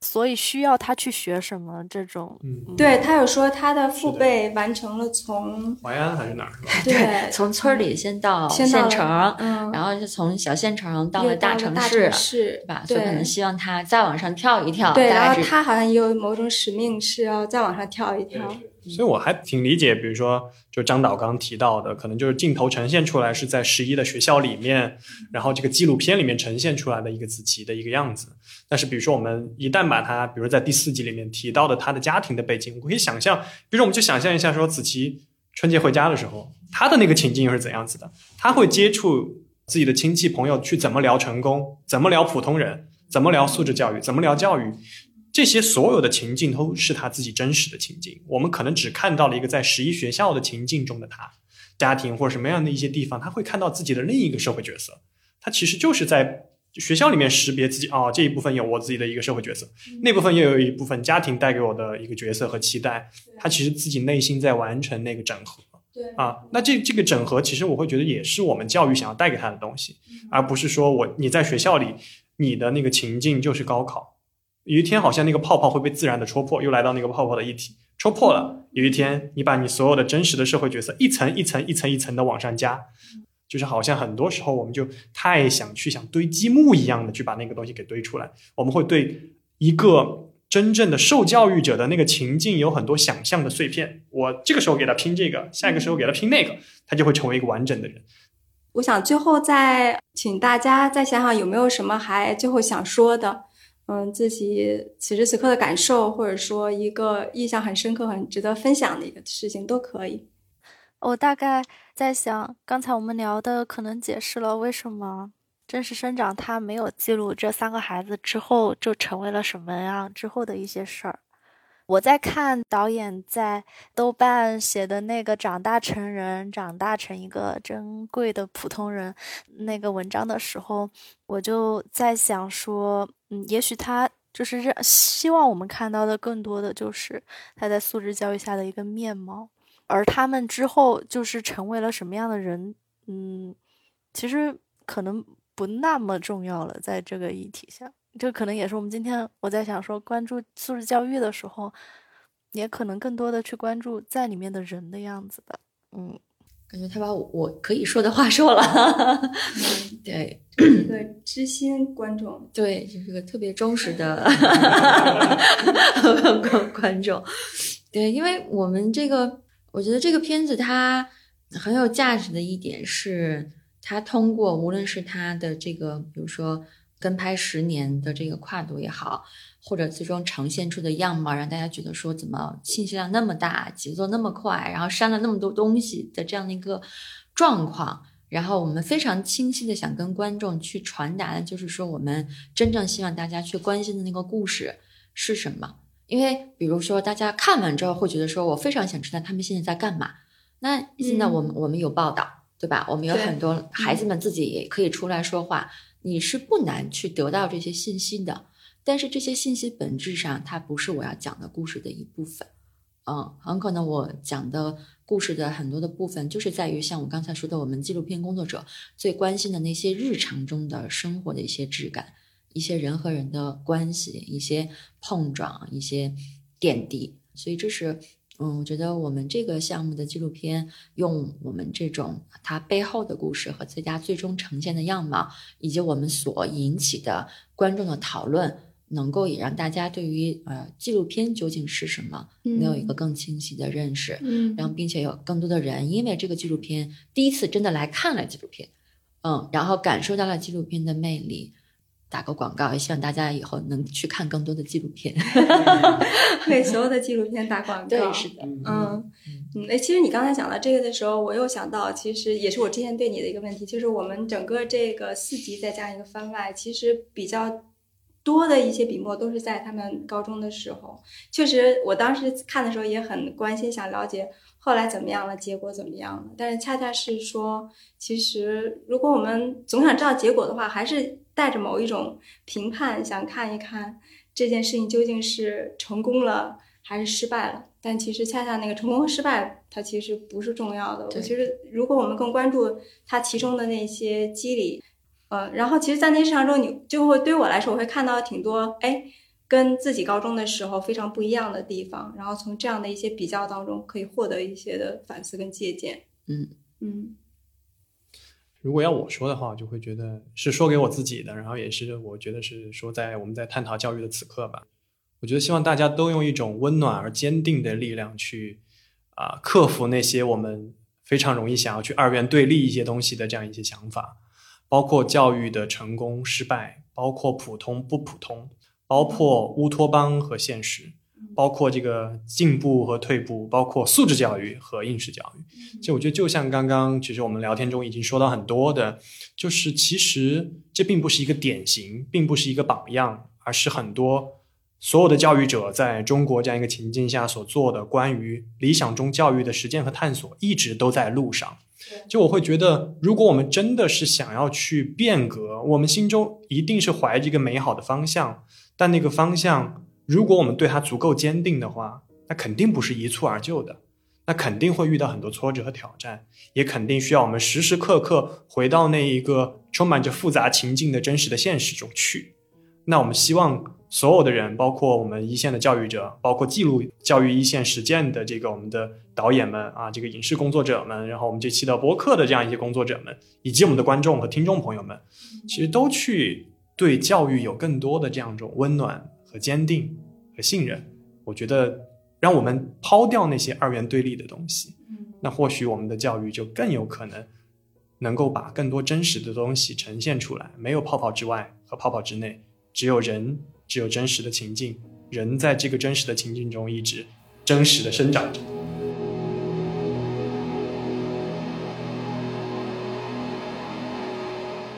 所以需要他去学什么这种，嗯，对他有说他的父辈完成了从淮安还是哪儿？对从村儿里先到县城，嗯然后就从小县城到了大城市，市对吧？所以可能希望他再往上跳一跳。对，然后他好像也有某种使命是要再往上跳一跳。所以我还挺理解，比如说，就张导刚刚提到的，可能就是镜头呈现出来是在十一的学校里面，然后这个纪录片里面呈现出来的一个子琪的一个样子。但是，比如说我们一旦把他，比如在第四集里面提到的他的家庭的背景，我可以想象，比如说我们就想象一下，说子琪春节回家的时候，他的那个情境又是怎样子的？他会接触自己的亲戚朋友去怎么聊成功，怎么聊普通人，怎么聊素质教育，怎么聊教育。这些所有的情境都是他自己真实的情境，我们可能只看到了一个在十一学校的情境中的他，家庭或者什么样的一些地方，他会看到自己的另一个社会角色，他其实就是在学校里面识别自己哦，这一部分有我自己的一个社会角色，那部分又有一部分家庭带给我的一个角色和期待，他其实自己内心在完成那个整合。对。啊，那这这个整合，其实我会觉得也是我们教育想要带给他的东西，而不是说我你在学校里你的那个情境就是高考，有一天好像那个泡泡会被自然的戳破，又来到那个泡泡的一体，戳破了，有一天你把你所有的真实的社会角色一层一层一层一层的往上加，就是好像很多时候我们就太想去想堆积木一样的去把那个东西给堆出来，我们会对一个真正的受教育者的那个情境有很多想象的碎片。我这个时候给他拼这个，下一个时候给他拼那个，他就会成为一个完整的人。我想最后再请大家再想想有没有什么还最后想说的，嗯，自己此时此刻的感受，或者说一个印象很深刻、很值得分享的一个事情都可以。我大概在想，刚才我们聊的可能解释了为什么真实生长他没有记录这三个孩子之后就成为了什么样之后的一些事儿。我在看导演在豆瓣写的那个“长大成人，长大成一个珍贵的普通人”那个文章的时候，我就在想说，嗯，也许他就是让希望我们看到的更多的就是他在素质教育下的一个面貌。而他们之后就是成为了什么样的人，嗯，其实可能不那么重要了，在这个议题下，这可能也是我们今天我在想说，关注素质教育的时候，也可能更多的去关注在里面的人的样子吧，嗯，感觉他把我我可以说的话说了，(laughs) 对。一个知心观众，对，就是个特别忠实的 (laughs) 观观众。对，因为我们这个，我觉得这个片子它很有价值的一点是，它通过无论是它的这个，比如说跟拍十年的这个跨度也好，或者最终呈现出的样貌，让大家觉得说怎么信息量那么大，节奏那么快，然后删了那么多东西的这样的一个状况。然后我们非常清晰的想跟观众去传达的，就是说我们真正希望大家去关心的那个故事是什么。因为比如说大家看完之后会觉得说，我非常想知道他们现在在干嘛。那现在我们、我们有报道，对吧？我们有很多孩子们自己也可以出来说话，你是不难去得到这些信息的。但是这些信息本质上它不是我要讲的故事的一部分。嗯，很可能我讲的故事的很多的部分，就是在于像我刚才说的，我们纪录片工作者最关心的那些日常中的生活的一些质感，一些人和人的关系，一些碰撞，一些点滴。所以这是，嗯，我觉得我们这个项目的纪录片，用我们这种它背后的故事和最佳最终呈现的样貌，以及我们所引起的观众的讨论。能够也让大家对于呃纪录片究竟是什么，能有一个更清晰的认识。嗯然后并且有更多的人因为这个纪录片第一次真的来看了纪录片，嗯，然后感受到了纪录片的魅力。打个广告，也希望大家以后能去看更多的纪录片。(laughs) (laughs) 为所有的纪录片打广告。对，是的，嗯嗯，哎，其实你刚才讲到这个的时候，我又想到，其实也是我之前对你的一个问题，就是我们整个这个四集再加一个番外，其实比较多的一些笔墨都是在他们高中的时候。确实，我当时看的时候也很关心，想了解后来怎么样了，结果怎么样了。但是恰恰是说，其实如果我们总想知道结果的话，还是带着某一种评判，想看一看这件事情究竟是成功了还是失败了。但其实恰恰那个成功和失败，它其实不是重要的。我对其实如果我们更关注它其中的那些机理，呃，然后其实，在那日常中，你就会对我来说，我会看到挺多哎，跟自己高中的时候非常不一样的地方，然后从这样的一些比较当中，可以获得一些的反思跟借鉴。嗯嗯如果要我说的话，我就会觉得是说给我自己的，然后也是我觉得是说在我们在探讨教育的此刻吧。我觉得希望大家都用一种温暖而坚定的力量去啊、克服那些我们非常容易想要去二元对立一些东西的这样一些想法，包括教育的成功失败，包括普通不普通，包括乌托邦和现实，包括这个进步和退步，包括素质教育和应试教育。其实我觉得，就像刚刚其实我们聊天中已经说到很多的，就是其实这并不是一个典型，并不是一个榜样，而是很多所有的教育者在中国这样一个情境下所做的关于理想中教育的实践和探索，一直都在路上。就我会觉得，如果我们真的是想要去变革，我们心中一定是怀着一个美好的方向，但那个方向，如果我们对它足够坚定的话，那肯定不是一蹴而就的，那肯定会遇到很多挫折和挑战，也肯定需要我们时时刻刻回到那一个充满着复杂情境的真实的现实中去。那我们希望所有的人，包括我们一线的教育者，包括记录教育一线实践的这个我们的导演们啊，这个影视工作者们，然后我们这期的播客的这样一些工作者们，以及我们的观众和听众朋友们，其实都去对教育有更多的这样一种温暖和坚定和信任。我觉得，让我们抛掉那些二元对立的东西，那或许我们的教育就更有可能能够把更多真实的东西呈现出来，没有泡泡之外和泡泡之内，只有人，只有真实的情境，人在这个真实的情境中一直真实的生长着。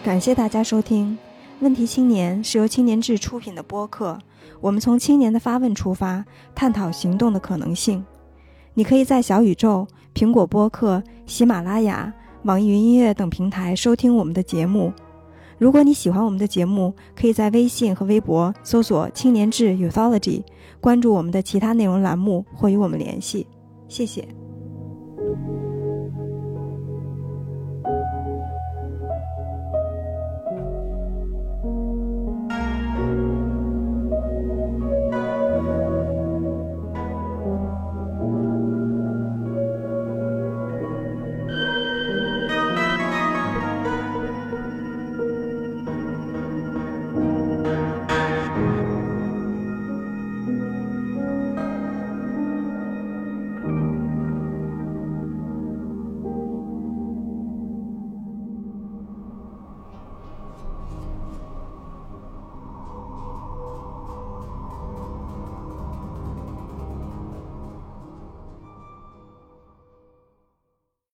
感谢大家收听《问题青年》，是由青年志出品的播客。我们从青年的发问出发，探讨行动的可能性。你可以在小宇宙、苹果播客、喜马拉雅、网易云音乐等平台收听我们的节目。如果你喜欢我们的节目，可以在微信和微博搜索“青年志 Youthology”，关注我们的其他内容栏目或与我们联系。谢谢。「